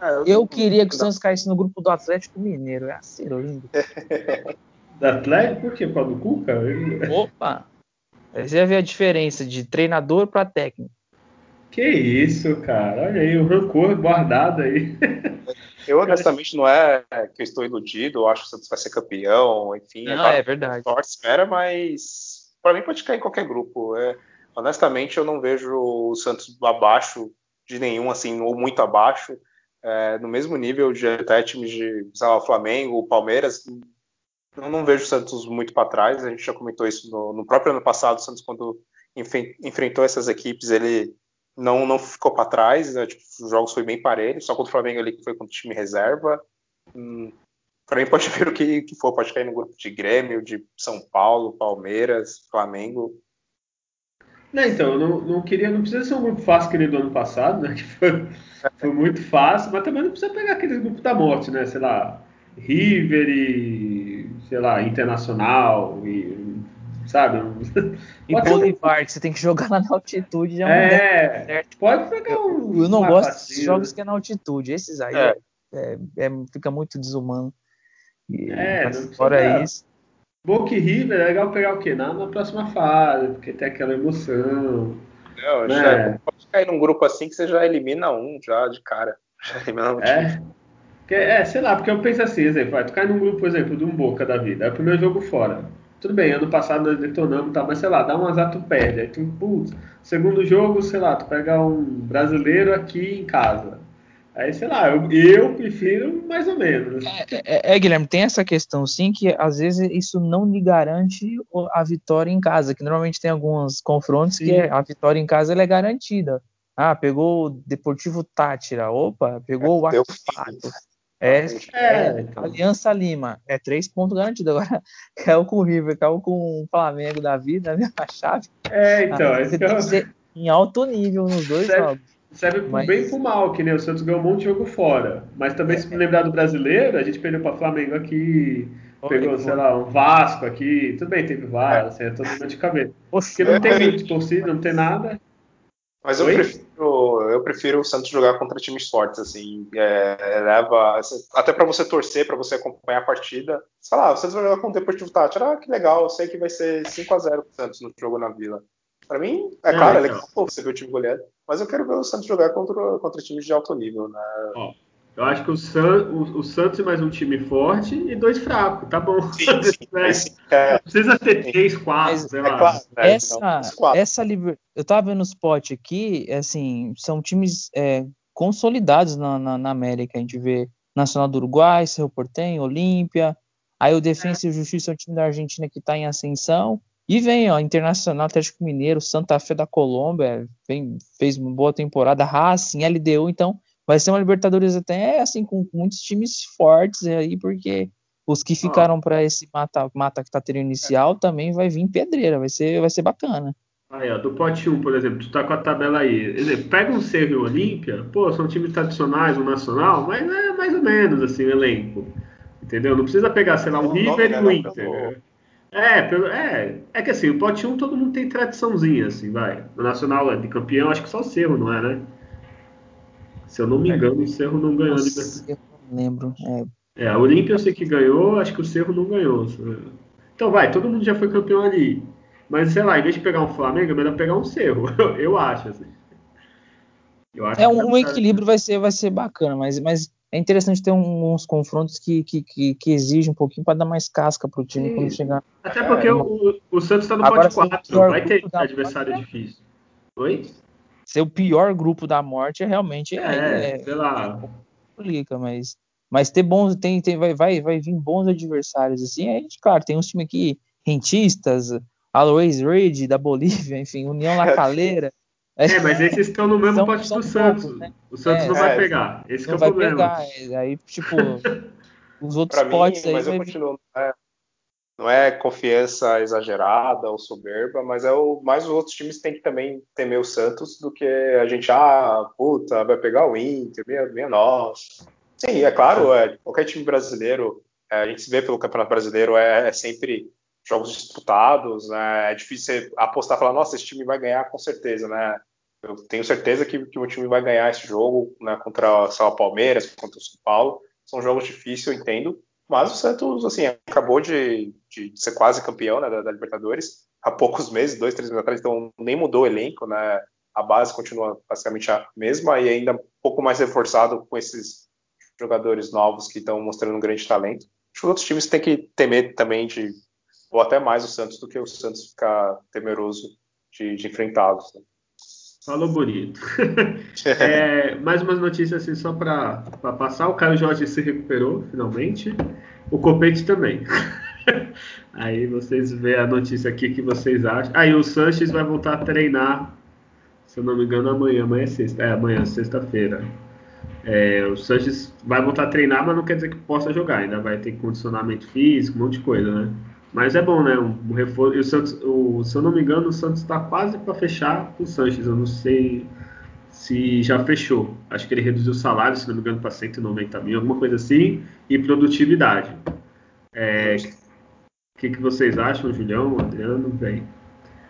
Ah, eu, queria que o Santos caísse no grupo do Atlético Mineiro, é assim, lindo. do Atlético? Por quê? Por causa do Cuca? Opa! Você já vê a diferença de treinador para técnico. Que isso, cara. Olha aí, o rancor guardado aí. Eu, honestamente, não é que eu estou iludido, eu acho que o Santos vai ser campeão, enfim. Não, é, é verdade. Sorte, espera, mas para mim pode cair em qualquer grupo. É, honestamente, eu não vejo o Santos abaixo de nenhum, assim, ou muito abaixo. É, no mesmo nível de até times de, sei lá, Flamengo, Palmeiras, eu não vejo o Santos muito para trás. A gente já comentou isso no, no próprio ano passado. O Santos, quando enfrentou essas equipes, ele não, não ficou para trás, né? tipo, os jogos foi bem parelhos, só contra o Flamengo ali que foi contra o time reserva. Hum, para mim pode ver o que, que for, pode cair no grupo de Grêmio, de São Paulo, Palmeiras, Flamengo. Não, então, não, não queria, não precisa ser um grupo fácil que nem do ano passado, né? Que foi, foi muito fácil, mas também não precisa pegar aquele grupo da morte, né? Sei lá, River e, sei lá, Internacional e sabe? E Bolivar, que você tem que jogar lá na altitude. Já é, certo. pode pegar um. Eu, eu não gosto desses jogos que é na altitude. Esses aí é. É, é, fica muito desumano. E, é, fora isso. Boca e River é legal pegar o quê? Na, na próxima fase, porque tem aquela emoção. Não, né? já pode cair num grupo assim que você já elimina um já de cara. Já elimina um é. É, sei lá, porque eu penso assim, exemplo, vai, tu cai num grupo, por exemplo, de um Boca da vida, é o primeiro jogo fora. Tudo bem, ano passado nós detonamos, tá, mas sei lá, dá um azar, tu perde. Aí tu, putz, segundo jogo, sei lá, tu pega um brasileiro aqui em casa. Aí, sei lá, eu, eu prefiro mais ou menos. É, é, é, Guilherme, tem essa questão sim, que às vezes isso não lhe garante a vitória em casa, que normalmente tem alguns confrontos sim. que a vitória em casa é garantida. Ah, pegou o Deportivo Tátira, opa, pegou o Arquipato. É, é então. Aliança Lima, é três pontos garantidos. Agora, caiu com o River, caiu com o Flamengo da vida, né? A chave. É, então. Ah, você tem que ser em alto nível nos dois serve, jogos. Serve pro mas... bem e pro mal, que nem o Santos ganhou um monte de jogo fora. Mas também, é, se lembrar do brasileiro, a gente perdeu para Flamengo aqui, pegou, sei lá, um Vasco aqui. Tudo bem, teve Vasco, assim, é todo mundo de cabeça. Porque não tem de torcida, não tem nada. Mas eu prefiro, eu prefiro o Santos jogar contra times fortes, assim. É, leva. Até para você torcer, para você acompanhar a partida. Sei lá, o Santos vai jogar com o Deportivo Tátira. Ah, que legal, eu sei que vai ser 5x0 pro Santos no jogo na Vila. Para mim, é, é claro, é legal pô, você ver o time goleado. Mas eu quero ver o Santos jogar contra, contra times de alto nível, né? Ó, eu acho que o, San, o, o, Santos é mais um time forte e dois fracos, tá bom. Sim, sim, né? sim, é, precisa ter três, quatro, sei é lá. Claro, né? Essa, não, essa eu tava vendo o spot aqui, assim, são times é, consolidados na, na, na, América. A gente vê Nacional do Uruguai, Cerro Portenho, Olímpia. Aí o Defensa é. e Justiça é um time da Argentina que está em ascensão. E vem, ó, Internacional Atlético Mineiro, Santa Fé da Colômbia, vem, fez uma boa temporada, Racing, LDU, então vai ser uma Libertadores até assim com muitos times fortes aí, porque os que ficaram ah. para esse mata, mata que tá tendo inicial também vai vir pedreira, vai ser, vai ser bacana. Aí, ó, do pote 1, por exemplo, tu tá com a tabela aí. Exemplo, pega um Cerro e o Olímpia, pô, são times tradicionais, o Nacional, mas é mais ou menos assim o elenco. Entendeu? Não precisa pegar, sei lá, um River e o Inter. É, pelo, é, é que assim, o pote 1 todo mundo tem tradiçãozinha, assim, vai. O Nacional é de campeão, acho que só o Cerro, não é, né? Se eu não me engano, o Cerro não ganhou a Libertadores. Eu não lembro. É, é a Olímpia eu sei que ganhou, acho que o Cerro não ganhou. Então vai, todo mundo já foi campeão ali. Mas sei lá, em vez de pegar um Flamengo, é melhor pegar um Cerro, eu, acho. Assim. é um, um equilíbrio vai ser, vai ser bacana, mas, mas é interessante ter uns confrontos que, que, que, que exigem um pouquinho para dar mais casca para o time Sim. quando chegar. Até porque é, o, o Santos está no Agora, pote 4, vai ter adversário difícil. Oi? Ser o pior grupo da morte é realmente. É, é sei lá. Complica, mas, mas ter bons. Tem, tem, vai, vai, vai vir bons adversários assim. A gente, claro, tem uns times aqui, rentistas, Alois Reid da Bolívia, enfim, União La Calera. É, mas esses estão no mesmo são, pote são do Santos. Poucos, né? O Santos é, não vai é, pegar. Esse não é o vai problema. Pegar. Aí, tipo, os outros pra potes mim, aí. Mas eu continuo. É, não é confiança exagerada ou soberba, mas é o mais os outros times têm que também temer o Santos do que a gente, ah, puta, vai pegar o Inter, minha, minha nossa. Sim, é claro, é, qualquer time brasileiro, é, a gente se vê pelo Campeonato Brasileiro, é, é sempre jogos disputados, né? É difícil apostar e falar, nossa, esse time vai ganhar com certeza, né? Eu tenho certeza que, que o time vai ganhar esse jogo né, contra o Palmeiras, contra o São Paulo. São jogos difíceis, eu entendo. Mas o Santos, assim, acabou de, de ser quase campeão né, da, da, Libertadores há poucos meses, dois, três meses atrás, então nem mudou o elenco, né? A base continua basicamente a mesma e ainda um pouco mais reforçado com esses jogadores novos que estão mostrando um grande talento. Os outros times têm que temer também de, ou até mais o Santos do que o Santos ficar temeroso de, de enfrentá-los. Né? Falou bonito. é, mais umas notícias assim, só para passar. O Caio Jorge se recuperou, finalmente. O Copete também. Aí vocês vê a notícia aqui que vocês acham. Aí o Sanches vai voltar a treinar, se eu não me engano, amanhã. Amanhã é sexta. É, amanhã, sexta-feira. É, o Sanches vai voltar a treinar, mas não quer dizer que possa jogar. Ainda vai ter condicionamento físico, um monte de coisa, né? Mas é bom, né? Um, reforço. E o Santos, o, se eu não me engano, o Santos está quase para fechar com o Sanches. Eu não sei se já fechou. Acho que ele reduziu o salário, se não me engano, para 190 mil, alguma coisa assim, e produtividade. É, o que, que vocês acham, Julião, Adriano? Bem.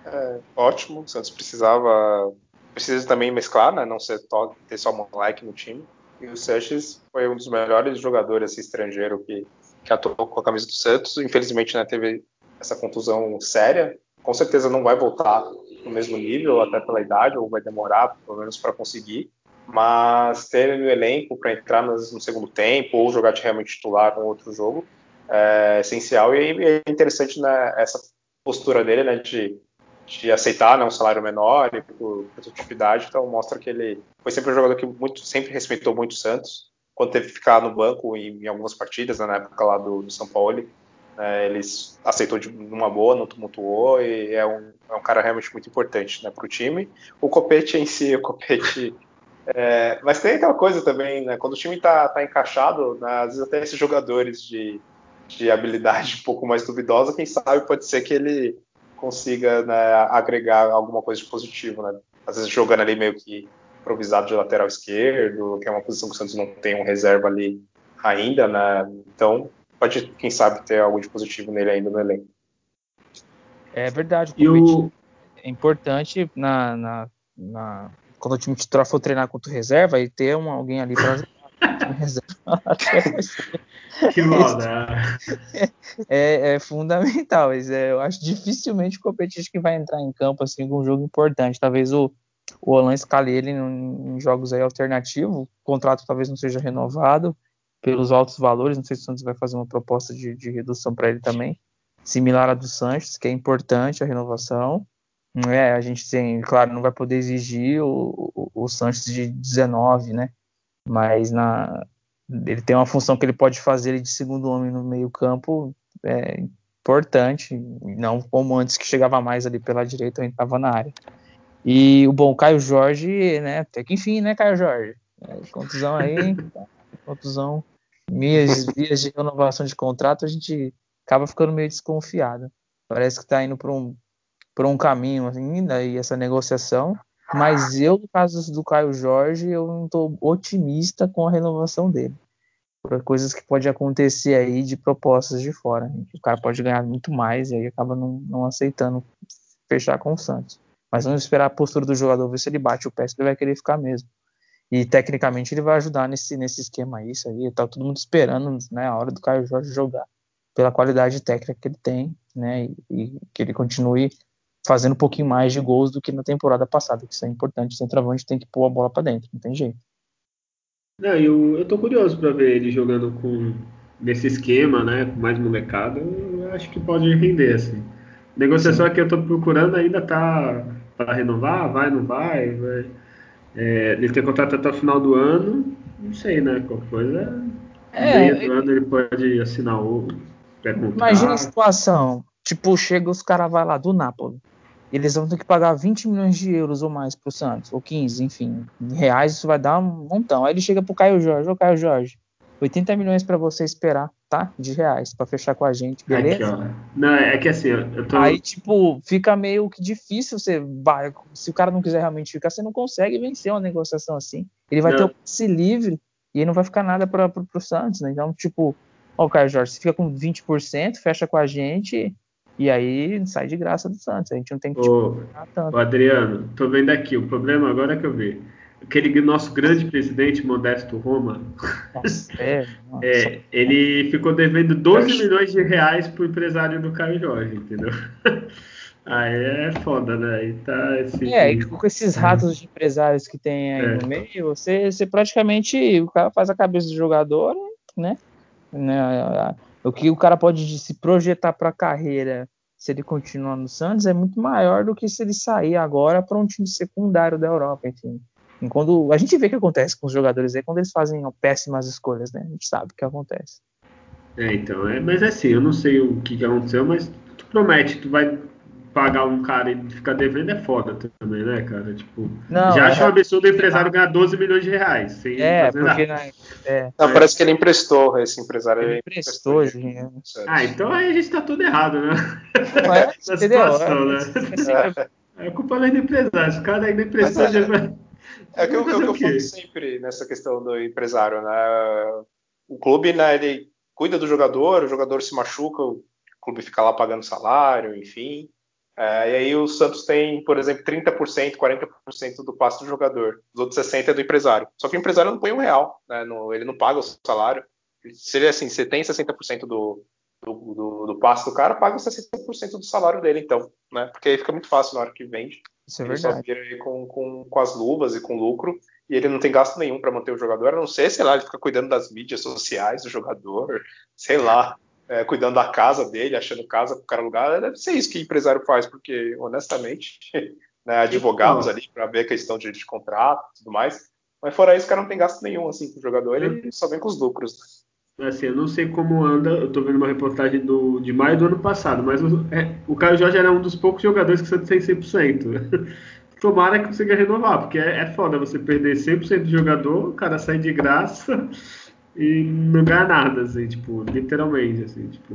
É, ótimo, o Santos precisava. Precisa também mesclar, né? Não ser ter só um like no time. E o Sanches foi um dos melhores jogadores assim, estrangeiro que que atuou com a camisa do Santos. Infelizmente, né, teve essa contusão séria. Com certeza não vai voltar no mesmo nível, até pela idade, ou vai demorar, pelo menos, para conseguir. Mas ter no elenco para entrar no segundo tempo ou jogar de realmente titular no outro jogo é essencial. E é interessante né, essa postura dele né, de, de aceitar né, um salário menor e por produtividade. Então, mostra que ele foi sempre um jogador que muito, sempre respeitou muito o Santos quando teve que ficar no banco em, em algumas partidas, né, na época lá do, do São Paulo, é, eles aceitou de uma boa, não tumultuou e é um, é um cara realmente muito importante né, para o time. O Copete em si, o Copete. É, mas tem aquela coisa também, né, quando o time está tá encaixado, né, às vezes até esses jogadores de, de habilidade um pouco mais duvidosa, quem sabe pode ser que ele consiga né, agregar alguma coisa de positivo, né? Às vezes jogando ali meio que improvisado de lateral esquerdo, que é uma posição que o Santos não tem um reserva ali ainda, né? Então, pode, quem sabe, ter algo de positivo nele ainda no elenco. É verdade. O o... É importante na, na, na, quando o time titular for treinar contra o reserva e ter um, alguém ali para. que maldade. É, é, fundamental. Mas é, eu acho dificilmente o competitivo que vai entrar em campo assim com um jogo importante. Talvez o, o Olan escale ele em, em jogos aí alternativos, o contrato talvez não seja renovado pelos altos valores, não sei se o Santos vai fazer uma proposta de, de redução para ele também, similar à do Sanches, que é importante a renovação. É, a gente tem, claro, não vai poder exigir o, o, o Sanches de 19, né? Mas na, ele tem uma função que ele pode fazer de segundo homem no meio campo é importante, não como antes que chegava mais ali pela direita, ou estava na área. E o bom Caio Jorge, né? Até que enfim, né, Caio Jorge? É, contusão aí, contusão, vias, vias de renovação de contrato, a gente acaba ficando meio desconfiado. Parece que está indo para um, por um caminho ainda e essa negociação. Mas eu, no caso do Caio Jorge, eu não estou otimista com a renovação dele. Por coisas que pode acontecer aí de propostas de fora. O cara pode ganhar muito mais e aí acaba não, não aceitando fechar com o Santos. Mas vamos esperar a postura do jogador, ver se ele bate o pé, se ele vai querer ficar mesmo. E tecnicamente ele vai ajudar nesse, nesse esquema aí, isso aí. Tá todo mundo esperando né, a hora do Caio Jorge jogar. Pela qualidade técnica que ele tem, né? E, e que ele continue fazendo um pouquinho mais de gols do que na temporada passada, que isso é importante. O centroavante tem que pôr a bola para dentro, não tem jeito. Não, eu, eu tô curioso para ver ele jogando com nesse esquema, né, com mais molecada. Eu acho que pode render assim. Negociação Sim. que eu tô procurando ainda tá para renovar, vai, não vai, vai. É, ele tem contrato até o final do ano, não sei, né? Qualquer coisa. É, meio do ano ele pode assinar o. Imagina a situação. Tipo, chega os caras vai lá do Napoli. Eles vão ter que pagar 20 milhões de euros ou mais pro Santos, ou 15, enfim. Em reais isso vai dar um montão. Aí ele chega pro Caio Jorge, ô Caio Jorge, 80 milhões para você esperar, tá? De reais, para fechar com a gente, beleza? Aqui, não, é que assim, eu tô... Aí, tipo, fica meio que difícil você. Se o cara não quiser realmente ficar, você não consegue vencer uma negociação assim. Ele vai não. ter o passe livre e aí não vai ficar nada para pro, pro Santos, né? Então, tipo, ó, Caio Jorge, você fica com 20%, fecha com a gente e aí sai de graça do Santos. A gente não tem que tipo, tanto. Ô, Adriano, tô vendo aqui, o problema agora é que eu vi. Aquele nosso grande presidente, Modesto Roma, nossa, é, nossa. é, ele ficou devendo 12 milhões de reais pro empresário do Caio Jorge, entendeu? Aí é foda, né? Aí tá esse, é, e com esses ratos de empresários que tem aí é. no meio, você, você praticamente o cara faz a cabeça do jogador, né? né? O que o cara pode se projetar para a carreira se ele continuar no Santos é muito maior do que se ele sair agora para um time secundário da Europa, enfim. Quando a gente vê o que acontece com os jogadores aí quando eles fazem péssimas escolhas, né? A gente sabe o que acontece. É, então, é, mas é assim, eu não sei o que, que aconteceu, mas tu promete, tu vai pagar um cara e ficar devendo é foda também, né, cara? Tipo, não, já é, acho um absurdo o empresário ganhar 12 milhões de reais. Sem é, porque na, é. Não, parece que ele emprestou esse empresário. Ele emprestou, gente. Ah, então aí a gente tá tudo errado, né? Não é, Na situação, né? É. é culpa do empresário. Os caras ainda emprestou. É, já... é que eu, eu, eu falo sempre nessa questão do empresário, né? O clube, né, ele cuida do jogador, o jogador se machuca, o clube fica lá pagando salário, enfim. É, e aí o Santos tem, por exemplo, 30%, 40% do passe do jogador. Os outros 60% é do empresário. Só que o empresário não põe um real, né? no, ele não paga o salário. Seria assim, você tem 60% do, do, do, do passe do cara, paga 60% do salário dele, então, né? Porque aí fica muito fácil na hora que vende. Isso é ele verdade. só vira aí com, com, com as luvas e com lucro, e ele não tem gasto nenhum para manter o jogador, a não ser, sei lá, ele fica cuidando das mídias sociais do jogador, sei lá é, cuidando da casa dele, achando casa para o cara alugar. Deve ser isso que o empresário faz, porque, honestamente, né, advogados ali para ver a questão de, de contrato e tudo mais. Mas fora isso, o cara não tem gasto nenhum assim com o jogador, ele só vem com os lucros. Né? Assim, eu não sei como anda, eu tô vendo uma reportagem do, de maio do ano passado, mas o, é, o Caio Jorge era um dos poucos jogadores que você tem 100%. Tomara que consiga renovar, porque é, é foda você perder 100% do jogador, o cara sai de graça e não ganha nada, assim, tipo, literalmente, assim, tipo.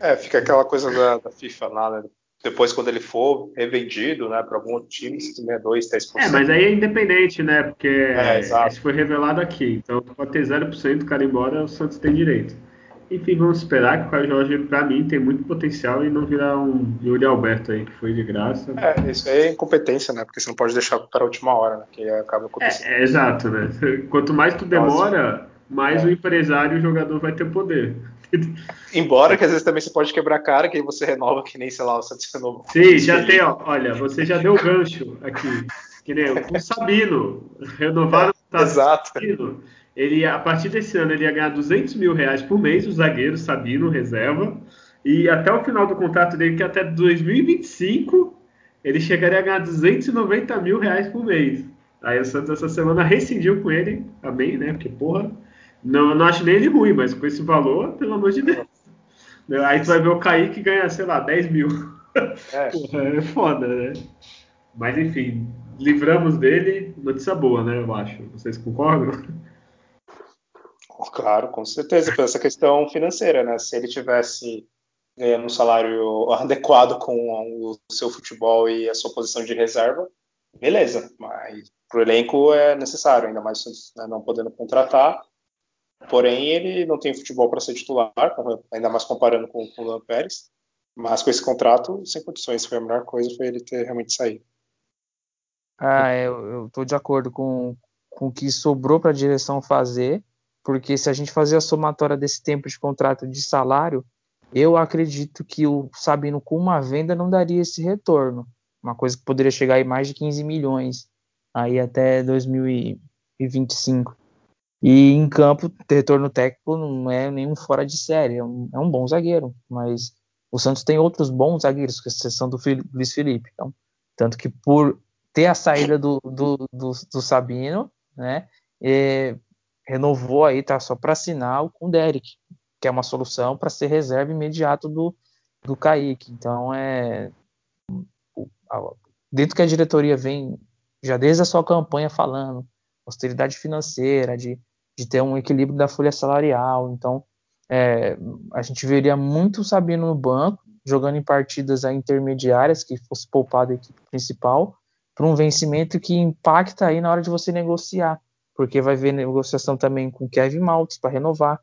É, fica aquela coisa da, da FIFA lá, né? Depois, quando ele for revendido, né, para algum outro time, se tiver 2, 3%. É, mas aí é independente, né? Porque é, esse foi revelado aqui. Então, pode ter 0%, o cara embora, o Santos tem direito. Enfim, vamos esperar que o Caio Jorge, para mim, tem muito potencial e não virar um Yuri Alberto aí, que foi de graça. É, isso aí é incompetência, né? Porque você não pode deixar para a última hora, né? Que acaba acontecendo. É, é, exato, né? Quanto mais tu demora. Mais é. o empresário e o jogador vai ter poder. Embora que às vezes também você pode quebrar a cara, que aí você renova que nem, sei lá, o Santos renovou. Sim, já tem, ó, olha, você já deu gancho aqui. Que nem o Sabino, renovaram é, o Exato. Sabino. Ele, a partir desse ano, ele ia ganhar 200 mil reais por mês, o zagueiro Sabino, reserva. E até o final do contrato dele, que é até 2025, ele chegaria a ganhar 290 mil reais por mês. Aí o Santos essa semana rescindiu com ele, amém, né? Porque, porra, não, não acho nem ele ruim, mas com esse valor, pelo amor de Deus. Aí tu vai ver o Kaique ganhar, sei lá, 10 mil. É. Porra, é foda, né? Mas enfim, livramos dele, notícia boa, né? Eu acho. Vocês concordam? Claro, com certeza, por essa questão financeira, né? Se ele tivesse ganhando um salário adequado com o seu futebol e a sua posição de reserva, beleza, mas para o elenco é necessário, ainda mais né, não podendo contratar. Porém, ele não tem futebol para ser titular, ainda mais comparando com, com o Luan Pérez. Mas com esse contrato, sem condições, foi a melhor coisa foi ele ter realmente saído. Ah, é, eu estou de acordo com, com o que sobrou para a direção fazer, porque se a gente fazer a somatória desse tempo de contrato de salário, eu acredito que o Sabino com uma venda não daria esse retorno. Uma coisa que poderia chegar em mais de 15 milhões aí até 2025. E em campo, retorno técnico não é nenhum fora de série, é um, é um bom zagueiro, mas o Santos tem outros bons zagueiros, com exceção do Luiz Felipe. Então, tanto que por ter a saída do, do, do, do Sabino, né, é, renovou aí, tá só para assinar com o Derek, que é uma solução para ser reserva imediato do, do Kaique. Então, é dentro que a diretoria vem já desde a sua campanha falando austeridade financeira, de, de ter um equilíbrio da folha salarial. Então, é, a gente veria muito Sabino no banco, jogando em partidas intermediárias, que fosse poupado a equipe principal, para um vencimento que impacta aí na hora de você negociar, porque vai ver negociação também com Kevin Maltz para renovar,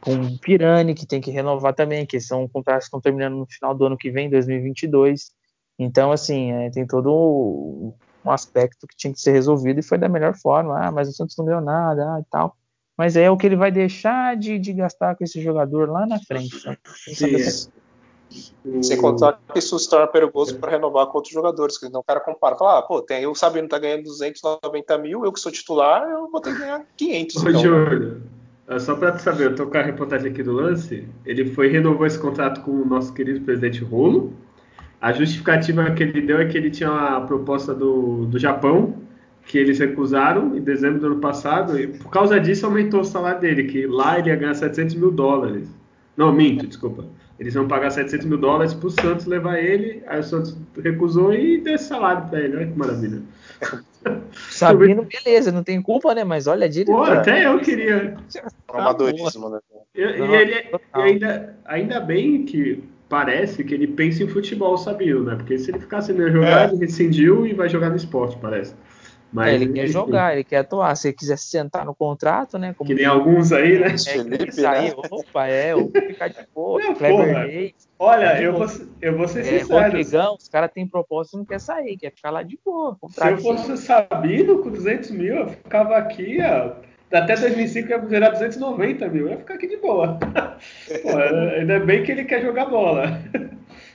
com Pirani, que tem que renovar também, que são contratos que estão terminando no final do ano que vem, 2022. Então, assim, é, tem todo um aspecto que tinha que ser resolvido e foi da melhor forma. Ah, mas o Santos não ganhou nada ah, e tal. Mas é o que ele vai deixar de, de gastar com esse jogador lá na frente. Sabe? Sim, é. Sem contar que isso se torna perigoso para renovar com outros jogadores, que não o cara compara. Fala, ah, pô, tem, eu Sabino tá ganhando 290 mil, eu que sou titular, eu vou ter que ganhar 500. Ô, então. Júlio, só para saber, eu tô com a reportagem aqui do lance. Ele foi renovou esse contrato com o nosso querido presidente Rolo a justificativa que ele deu é que ele tinha a proposta do, do Japão, que eles recusaram em dezembro do ano passado, e por causa disso aumentou o salário dele, que lá ele ia ganhar 700 mil dólares. Não, minto, desculpa. Eles iam pagar 700 mil dólares para o Santos levar ele, aí o Santos recusou e deu esse salário para ele. Olha que maravilha. Sabino, beleza, não tem culpa, né? Mas olha, direito. Pô, até eu queria. Amadorismo, né? E, e ele e ainda, ainda bem que parece que ele pensa em futebol, Sabino, né? Porque se ele ficasse sem jogar, é. ele rescindiu e vai jogar no esporte, parece. Mas, é, ele quer jogar, ele quer atuar. Se ele quiser sentar no contrato, né? que nem alguns aí, né? É, Felipe, sair, né? opa, é, ou ficar de boa, não, Clever Reis. Olha, eu vou, eu vou ser é, sincero. Rodrigão, os caras têm propósito e não quer sair, quer ficar lá de boa. Se eu fosse Sabino com 200 mil, eu ficava aqui, ó, até 2005 ia gerar 290 mil, eu ia ficar aqui de boa. Pô, ainda bem que ele quer jogar bola.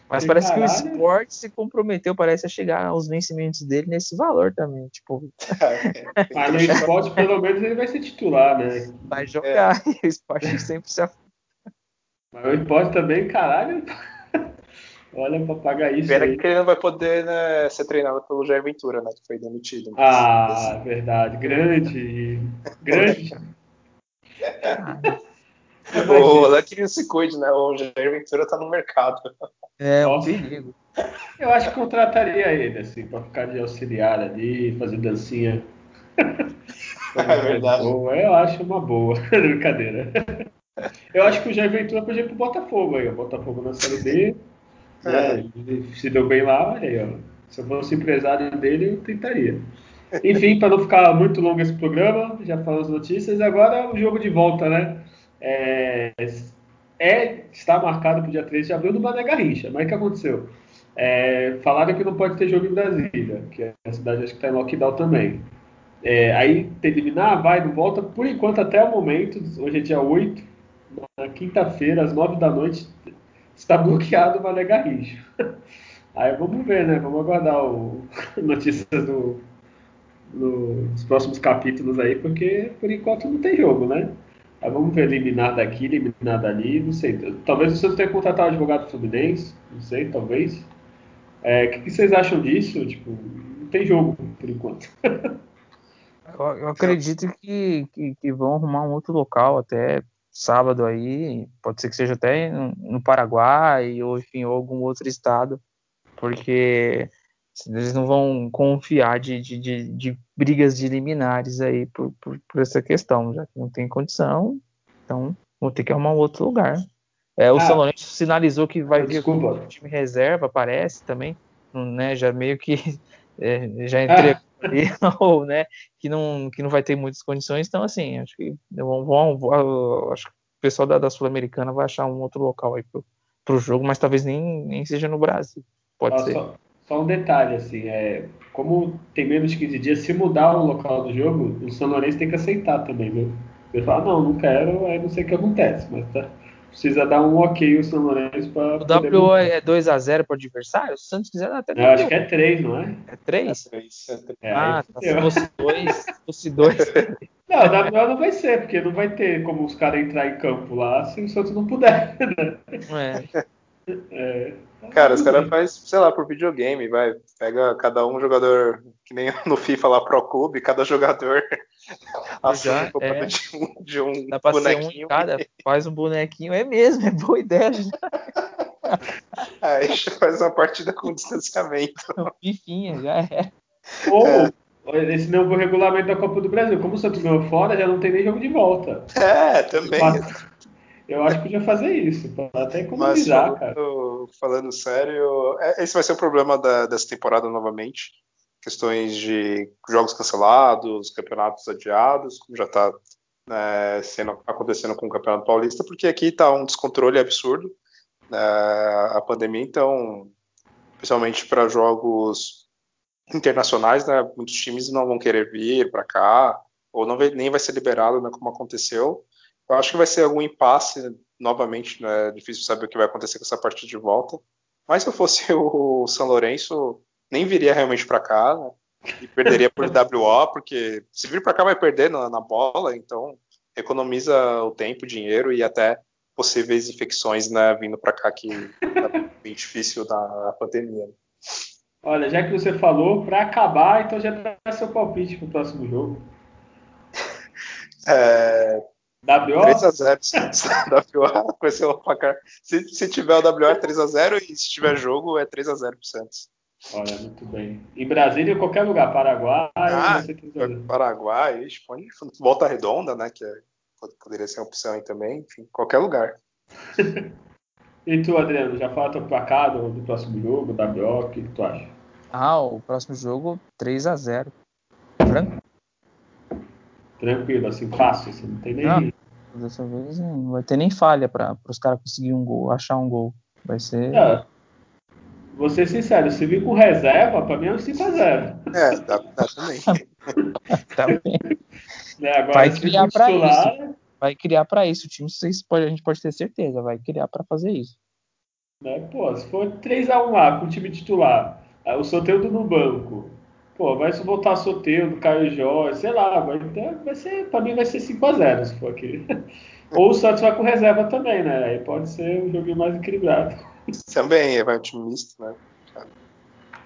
Mas e parece caralho. que o esporte se comprometeu, parece, a chegar aos vencimentos dele nesse valor também. Tipo. Mas no esporte, pelo menos, ele vai ser titular, né? Vai jogar, é. e o esporte sempre se Mas o esporte também, caralho. Olha pra pagar isso. Pena aí. que ele não vai poder né, ser treinado pelo Jair Ventura, né? Que foi demitido. Ah, verdade. Grande. grande. O Lucky não se cuide, né? O Jair Ventura tá no mercado. É, um perigo. Eu acho que contrataria ele, assim, pra ficar de auxiliar ali, fazer dancinha. É verdade. Eu acho uma boa. Brincadeira. Eu acho que o Jair Ventura podia ir pro Botafogo aí, o Botafogo na Série B. É. Né? Se deu bem lá, olha aí, ó. Se eu fosse empresário dele, eu tentaria. Enfim, para não ficar muito longo esse programa, já falamos notícias, agora o jogo de volta, né? É, é, está marcado para o dia 13 de abril no Mané Garrincha. Mas o que aconteceu? É, falaram que não pode ter jogo em Brasília, que é a cidade acho que está em lockdown também. É, aí terminar, vai, não volta. Por enquanto, até o momento, hoje é dia 8, na quinta-feira, às 9 da noite, está bloqueado o Mané Garrincha. Aí vamos ver, né? Vamos aguardar o notícias do, no, dos próximos capítulos aí, porque por enquanto não tem jogo, né? Aí vamos ver eliminar daqui, eliminar dali, não sei. Talvez o Santos tenha contratado advogado Fluminense, não sei, talvez. É, o que, que, vocês acham disso? Tipo, não tem jogo por enquanto. eu, eu, acredito que, que, que, vão arrumar um outro local até sábado aí. Pode ser que seja até no Paraguai ou enfim, ou algum outro estado, porque eles não vão confiar de, de, de, de brigas de liminares aí por, por, por, essa questão, já que não tem condição, então vão ter que arrumar um outro lugar. É, o ah, São Lourenço sinalizou que vai vir com o time reserva, parece também, né, já meio que é, já entregou ah. ali, ou, né, que não, que não vai ter muitas condições, então assim, acho que vão, vão acho que o pessoal da, da Sul-Americana vai achar um outro local aí pro, pro jogo, mas talvez nem, nem seja no Brasil, pode ser. Só, só um detalhe, assim, é, como tem menos de 15 dias, se mudar o local do jogo, o São Lourenço tem que aceitar também, viu? Ele fala, não, não quero, aí não sei o que acontece, mas tá, precisa dar um ok o São Lourenço para. O WO é 2x0 para o adversário? Se o Santos quiser, até. Eu acho que é 3, não é? É 3? É três, é três. É, ah, tá, se fosse 2, se fosse 2. Não, o WO não vai ser, porque não vai ter como os caras entrar em campo lá se o Santos não puder. Né? É. É. Cara, os caras faz, sei lá, por videogame, vai. Pega cada um jogador, que nem no FIFA lá Pro Clube, cada jogador assume o é. de um, de um Dá pra um bonequinho. cada, faz um bonequinho. É mesmo, é boa ideia. Aí faz uma partida com distanciamento. Fifinha, já é. Ou esse novo regulamento da Copa do Brasil. Como o Santos ganhou fora, já não tem nem jogo de volta. É, também. Eu acho que podia fazer isso, até Mas economizar, cara. falando, sério, é- esse vai ser o problema da- dessa temporada novamente. Questões de jogos cancelados, campeonatos adiados, como já está sendo, acontecendo com o Campeonato Paulista, porque aqui está um descontrole absurdo né, a pandemia, então, principalmente para jogos internacionais, né, muitos times não vão querer vir para cá, ou não nem vai ser liberado, né, como aconteceu. Eu acho que vai ser algum impasse novamente, né? É difícil saber o que vai acontecer com essa partida de volta. Mas se eu fosse o São Lourenço, nem viria realmente para cá, né? E perderia por WO, porque se vir para cá vai perder na, na bola, então economiza o tempo, o dinheiro e até possíveis infecções, né, vindo para cá que tá bem difícil na pandemia. Olha, já que você falou, pra acabar, então já dá seu palpite pro próximo jogo. É, WO? 3x0 WO vai ser o placar. Se, se tiver o WO é 3x0 e se tiver jogo é 3x0 pro Santos. Olha, muito bem. Em Brasília ou qualquer lugar, Paraguai, Ah, 3 a 0. Paraguai, ixi, pode- volta redonda, né? Que é- poderia ser uma opção aí também, enfim, qualquer lugar. E tu, Adriano, já fala teu placar do, do próximo jogo, WO, o que, que tu acha? Ah, o próximo jogo 3x0. Franco? Tranquilo, assim, fácil, assim, não tem nem. Ah. Dessa vez não vai ter nem falha para os caras conseguir um gol, achar um gol. Vai ser. Ah, vou ser sincero, se vir com reserva, pra mim é um 5x0. É, dá, dá também. Tá bem. Né? Agora, Vai criar pra titular, Vai criar para isso. O time, vocês pode, a gente pode ter certeza, vai criar para fazer isso. né? Pô, se for 3x1 lá com o time titular, ah, o Soteldo no banco, pô, vai voltar Soteldo, Caio Jorge, sei lá, vai, vai ser, pra mim vai ser 5x0 se for aqui. Ou o Santos vai com reserva também, né? Aí pode ser um joguinho mais equilibrado. Também, vai um time misto, né?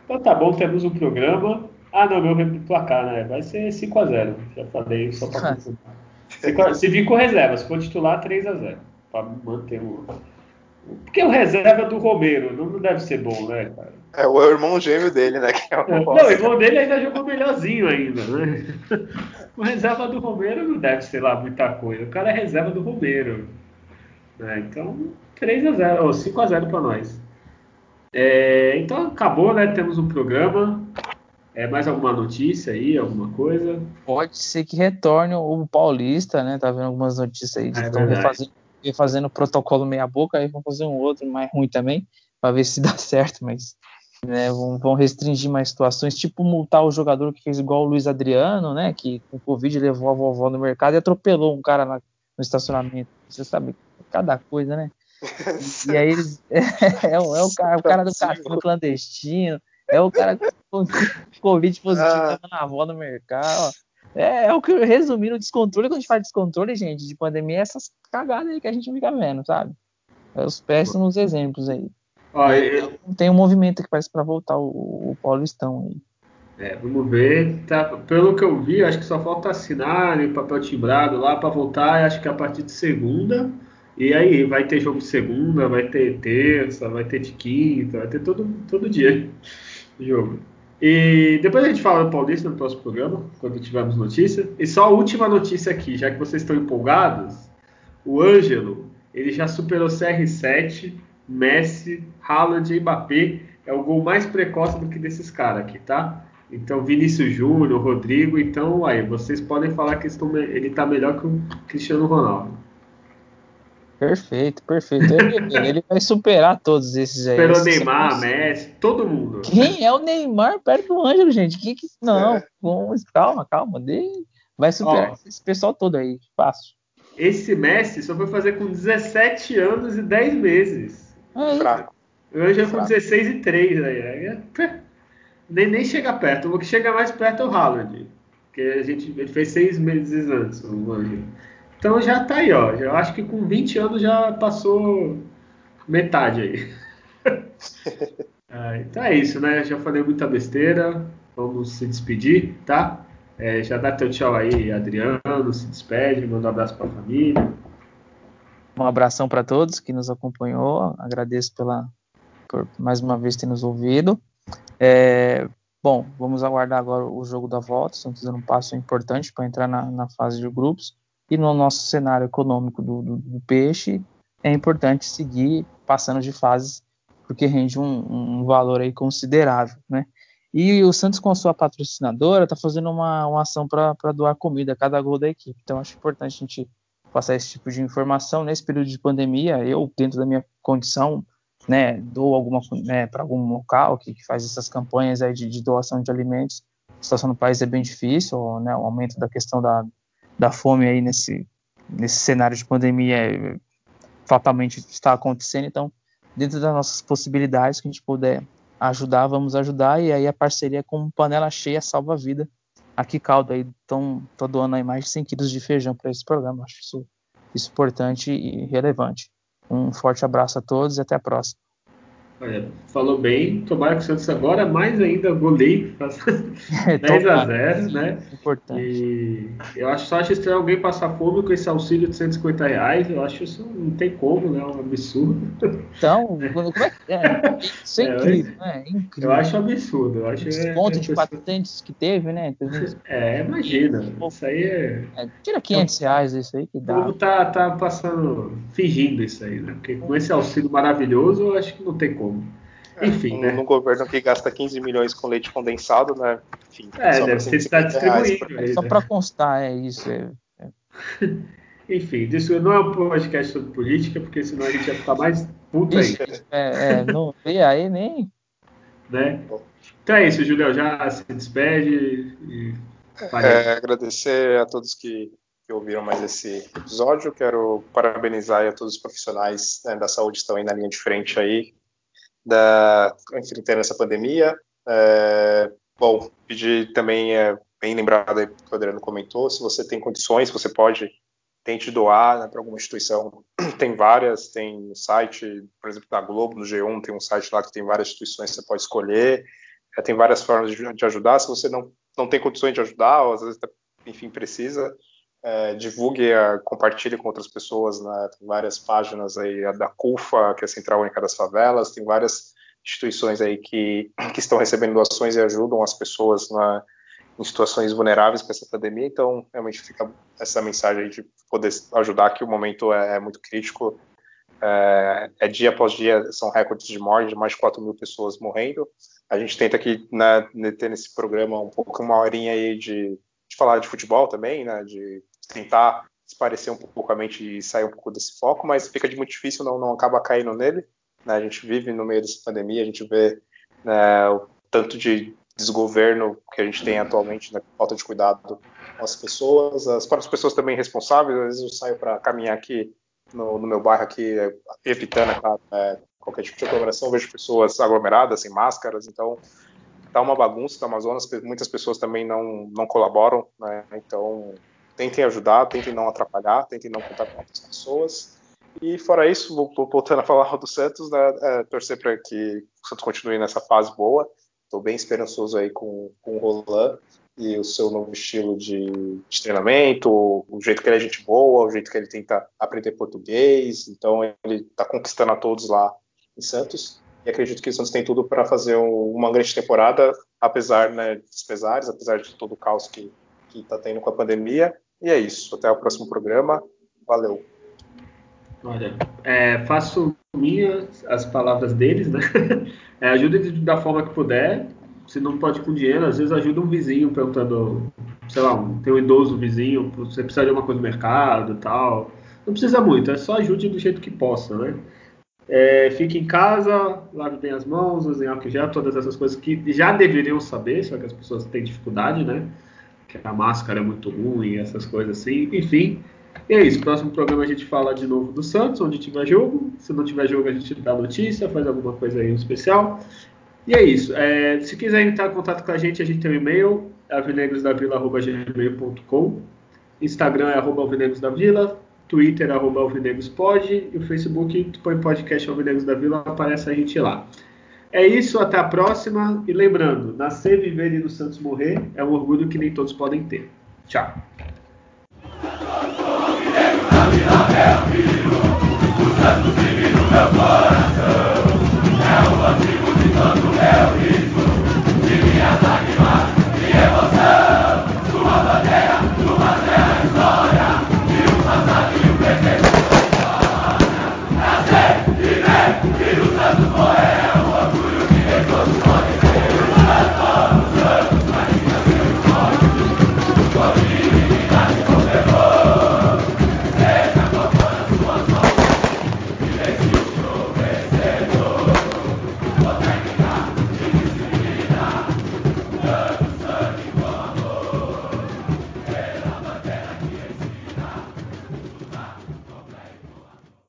Então tá bom, temos um programa. Ah, não, meu placar, né? Vai ser 5x0. Já falei, só pra confirmar. A- Se vir com reserva, se for titular, 3x0. Pra manter o. Porque o reserva do Romero não deve ser bom, né, cara? É o irmão gêmeo dele, né? Que é o Não, o irmão dele ainda jogou melhorzinho ainda, né? O reserva do Romero não deve ser lá muita coisa. O cara é reserva do Romero. né? Então, 3x0, ou 5x0 para nós. É, então acabou, né? Temos um programa. É, mais alguma notícia aí, alguma coisa? Pode ser que retorne o Paulista, né? Tá vendo algumas notícias aí de É que estão refazendo, refazendo o protocolo meia boca, aí vão fazer um outro mais ruim também, para ver se dá certo, mas né, vão, vão restringir mais situações, tipo multar o jogador que fez igual o Luiz Adriano, né? Que com Covid levou a vovó no mercado e atropelou um cara na- no estacionamento. Você sabe, cada coisa, né? E aí eles. É, o- é o, cara, o cara do cassino clandestino, é o cara com Covid positivo Ah. levando a avó no mercado. É, é o que resumindo o descontrole, quando a gente fala de descontrole, gente, de pandemia, é essas cagadas aí que a gente fica vendo, sabe? É os péssimos exemplos aí. Ó, eu- Tem um movimento que parece para voltar o, o Paulistão aí. É, vamos ver. Tá, pelo que eu vi, acho que só falta assinar o papel timbrado lá para voltar. Acho que a partir de segunda. E aí, vai ter jogo de segunda, vai ter terça, vai ter de quinta, vai ter todo, todo dia jogo. E depois a gente fala do Paulista no próximo programa, quando tivermos notícia. E só a última notícia aqui, já que vocês estão empolgados, o Ângelo, ele já superou CR7, Messi, Haaland e Mbappé. É o gol mais precoce do que desses caras aqui, tá? Então, Vinícius Júnior, Rodrigo, então aí, vocês podem falar que estão ele tá melhor que o Cristiano Ronaldo. Perfeito, perfeito. Ele, ele vai superar todos esses aí. Superou Neymar, Messi, todo mundo. Quem é o Neymar perto do Ângelo, gente? Que que... Não, É. vamos, calma, calma. de- Vai superar Ó. esse pessoal todo aí, fácil. esse Messi só foi fazer com 17 anos e 10 meses. É, Fraco. Hoje é com Fraco. 16 e 3 aí. aí é- nem, nem chega perto. O que chega mais perto é o Haaland. Que a gente, ele fez seis meses antes, o Anjo. Então já tá aí, ó. Eu acho que com 20 anos já passou metade aí. Ah, então é isso, né? Já falei muita besteira. Vamos se despedir, tá? É, já dá teu tchau aí, Adriano. Se despede, manda um abraço pra família. Um abração para todos que nos acompanhou. Agradeço pela, por mais uma vez ter nos ouvido. É, bom, vamos aguardar agora o jogo da volta. Estamos dando um passo importante para entrar na, na fase de grupos. E no nosso cenário econômico do, do, do peixe, é importante seguir passando de fases, porque rende um, um valor aí considerável, né? E o Santos, com sua patrocinadora, está fazendo uma, uma ação para doar comida a cada gol da equipe. Então, acho importante a gente passar esse tipo de informação nesse período de pandemia. Eu, dentro da minha condição, né, dou alguma né, para algum local que, que, faz essas campanhas aí de, de, doação de alimentos. A situação no país é bem difícil, né, o aumento da questão da, da fome aí nesse, nesse cenário de pandemia é, fatalmente está acontecendo. Então, dentro das nossas possibilidades que a gente puder ajudar, vamos ajudar. E aí a parceria com Panela Cheia salva a vida aqui caldo aí estão doando aí mais de 100 quilos de feijão para esse programa. Acho isso, isso importante e relevante. Um forte abraço a todos e até a próxima. Olha, falou bem. Tomara que o Santos agora mais ainda goleie, faça 10 a 0, né? Importante. E eu acho, só acho estranho alguém passar fome com esse auxílio de 150 reais. Eu acho isso não tem como, né? É um absurdo. Então, como é que é? Isso é, É, incrível, né? É incrível. Eu acho absurdo. Eu acho é- Desconto é de patentes que teve, né? É, imagina. Isso aí é. É, tira 500 reais isso aí que O dá. povo tá, tá passando, fingindo isso aí, né? Porque com esse auxílio maravilhoso, eu acho que não tem como. Enfim, num, né? num governo que gasta 15 milhões com leite condensado, né? Enfim, É, deve ser 150 está distribuindo. Só né? para constar, é isso. É, Enfim, isso não é um podcast sobre política, porque senão a gente ia ficar mais puto aí, é, é, não vê aí nem. né? Então é isso, Julião, já se despede e. É, agradecer a todos que, que ouviram mais esse episódio. Quero parabenizar aí a todos os profissionais né, da saúde que estão aí na linha de frente aí, da, enfrentando essa pandemia. É, bom, pedir também, é, bem lembrado aí que o Adriano comentou, se você tem condições, você pode tente doar né, para alguma instituição. Tem várias, tem no site, por exemplo, da Globo, no G1, tem um site lá que tem várias instituições que você pode escolher. É, tem várias formas de, de ajudar. Se você não, não tem condições de ajudar, ou às vezes, enfim, precisa, é, divulgue, é, compartilhe com outras pessoas. Né? Tem várias páginas aí, a da CUFA, que é a Central Única das Favelas, tem várias instituições aí que, que estão recebendo doações e ajudam as pessoas na, em situações vulneráveis com essa pandemia. Então, realmente fica essa mensagem aí de poder ajudar, que o momento é, é muito crítico. É, é dia após dia, são recordes de morte, de mais de 4 mil pessoas morrendo. A gente tenta aqui né, ter nesse programa um pouco uma horinha aí de, de falar de futebol também, né, de tentar esparecer um pouco a mente e sair um pouco desse foco, mas fica de muito difícil, não, não acaba caindo nele. Né, a gente vive no meio dessa pandemia, a gente vê né, o tanto de desgoverno que a gente tem atualmente, né, falta de cuidado com as pessoas, as próprias pessoas também responsáveis. Às vezes eu saio para caminhar aqui no, no, meu bairro aqui, evitando claro, é, qualquer tipo de aglomeração, vejo pessoas aglomeradas, sem máscaras, então tá uma bagunça, tá uma zona, muitas pessoas também não, não colaboram, né, então tentem ajudar, tentem não atrapalhar, tentem não contar com outras pessoas. E fora isso, voltando a falar do Santos, né, é, torcer para que o Santos continue nessa fase boa. Estou bem esperançoso aí com, com o Roland e o seu novo estilo de, de, treinamento, o jeito que ele é gente boa, o jeito que ele tenta aprender português. Então ele está conquistando a todos lá em Santos. E acredito que o Santos tem tudo para fazer um, uma grande temporada, apesar né, dos pesares, apesar de todo o caos que está tendo com a pandemia. E é isso. Até o próximo programa. Valeu. Olha, é, faço minhas as palavras deles, né? É, ajuda da forma que puder. Se não pode com dinheiro, às vezes ajuda um vizinho perguntando, sei lá, tem um idoso vizinho, você precisa de uma coisa no mercado tal. Não precisa muito, é só ajude do jeito que possa, né? É, fique em casa, lave bem as mãos, usem álcool gel, todas essas coisas que já deveriam saber, só que as pessoas têm dificuldade, né? Que a máscara é muito ruim, essas coisas assim. Enfim, E é isso. Próximo programa a gente fala de novo do Santos, onde tiver jogo. Se não tiver jogo, a gente dá notícia, faz alguma coisa aí especial. E é isso. É, se quiser entrar em contato com a gente, a gente tem um e-mail, alvinegrosdavila.gmail.com Instagram é arroba Twitter é arroba alvinegrospod e o Facebook, põe podcast Alvinegros da Vila, aparece a gente lá. É isso, até a próxima. E lembrando, nascer, viver e no Santos morrer é um orgulho que nem todos podem ter. Tchau. Santos,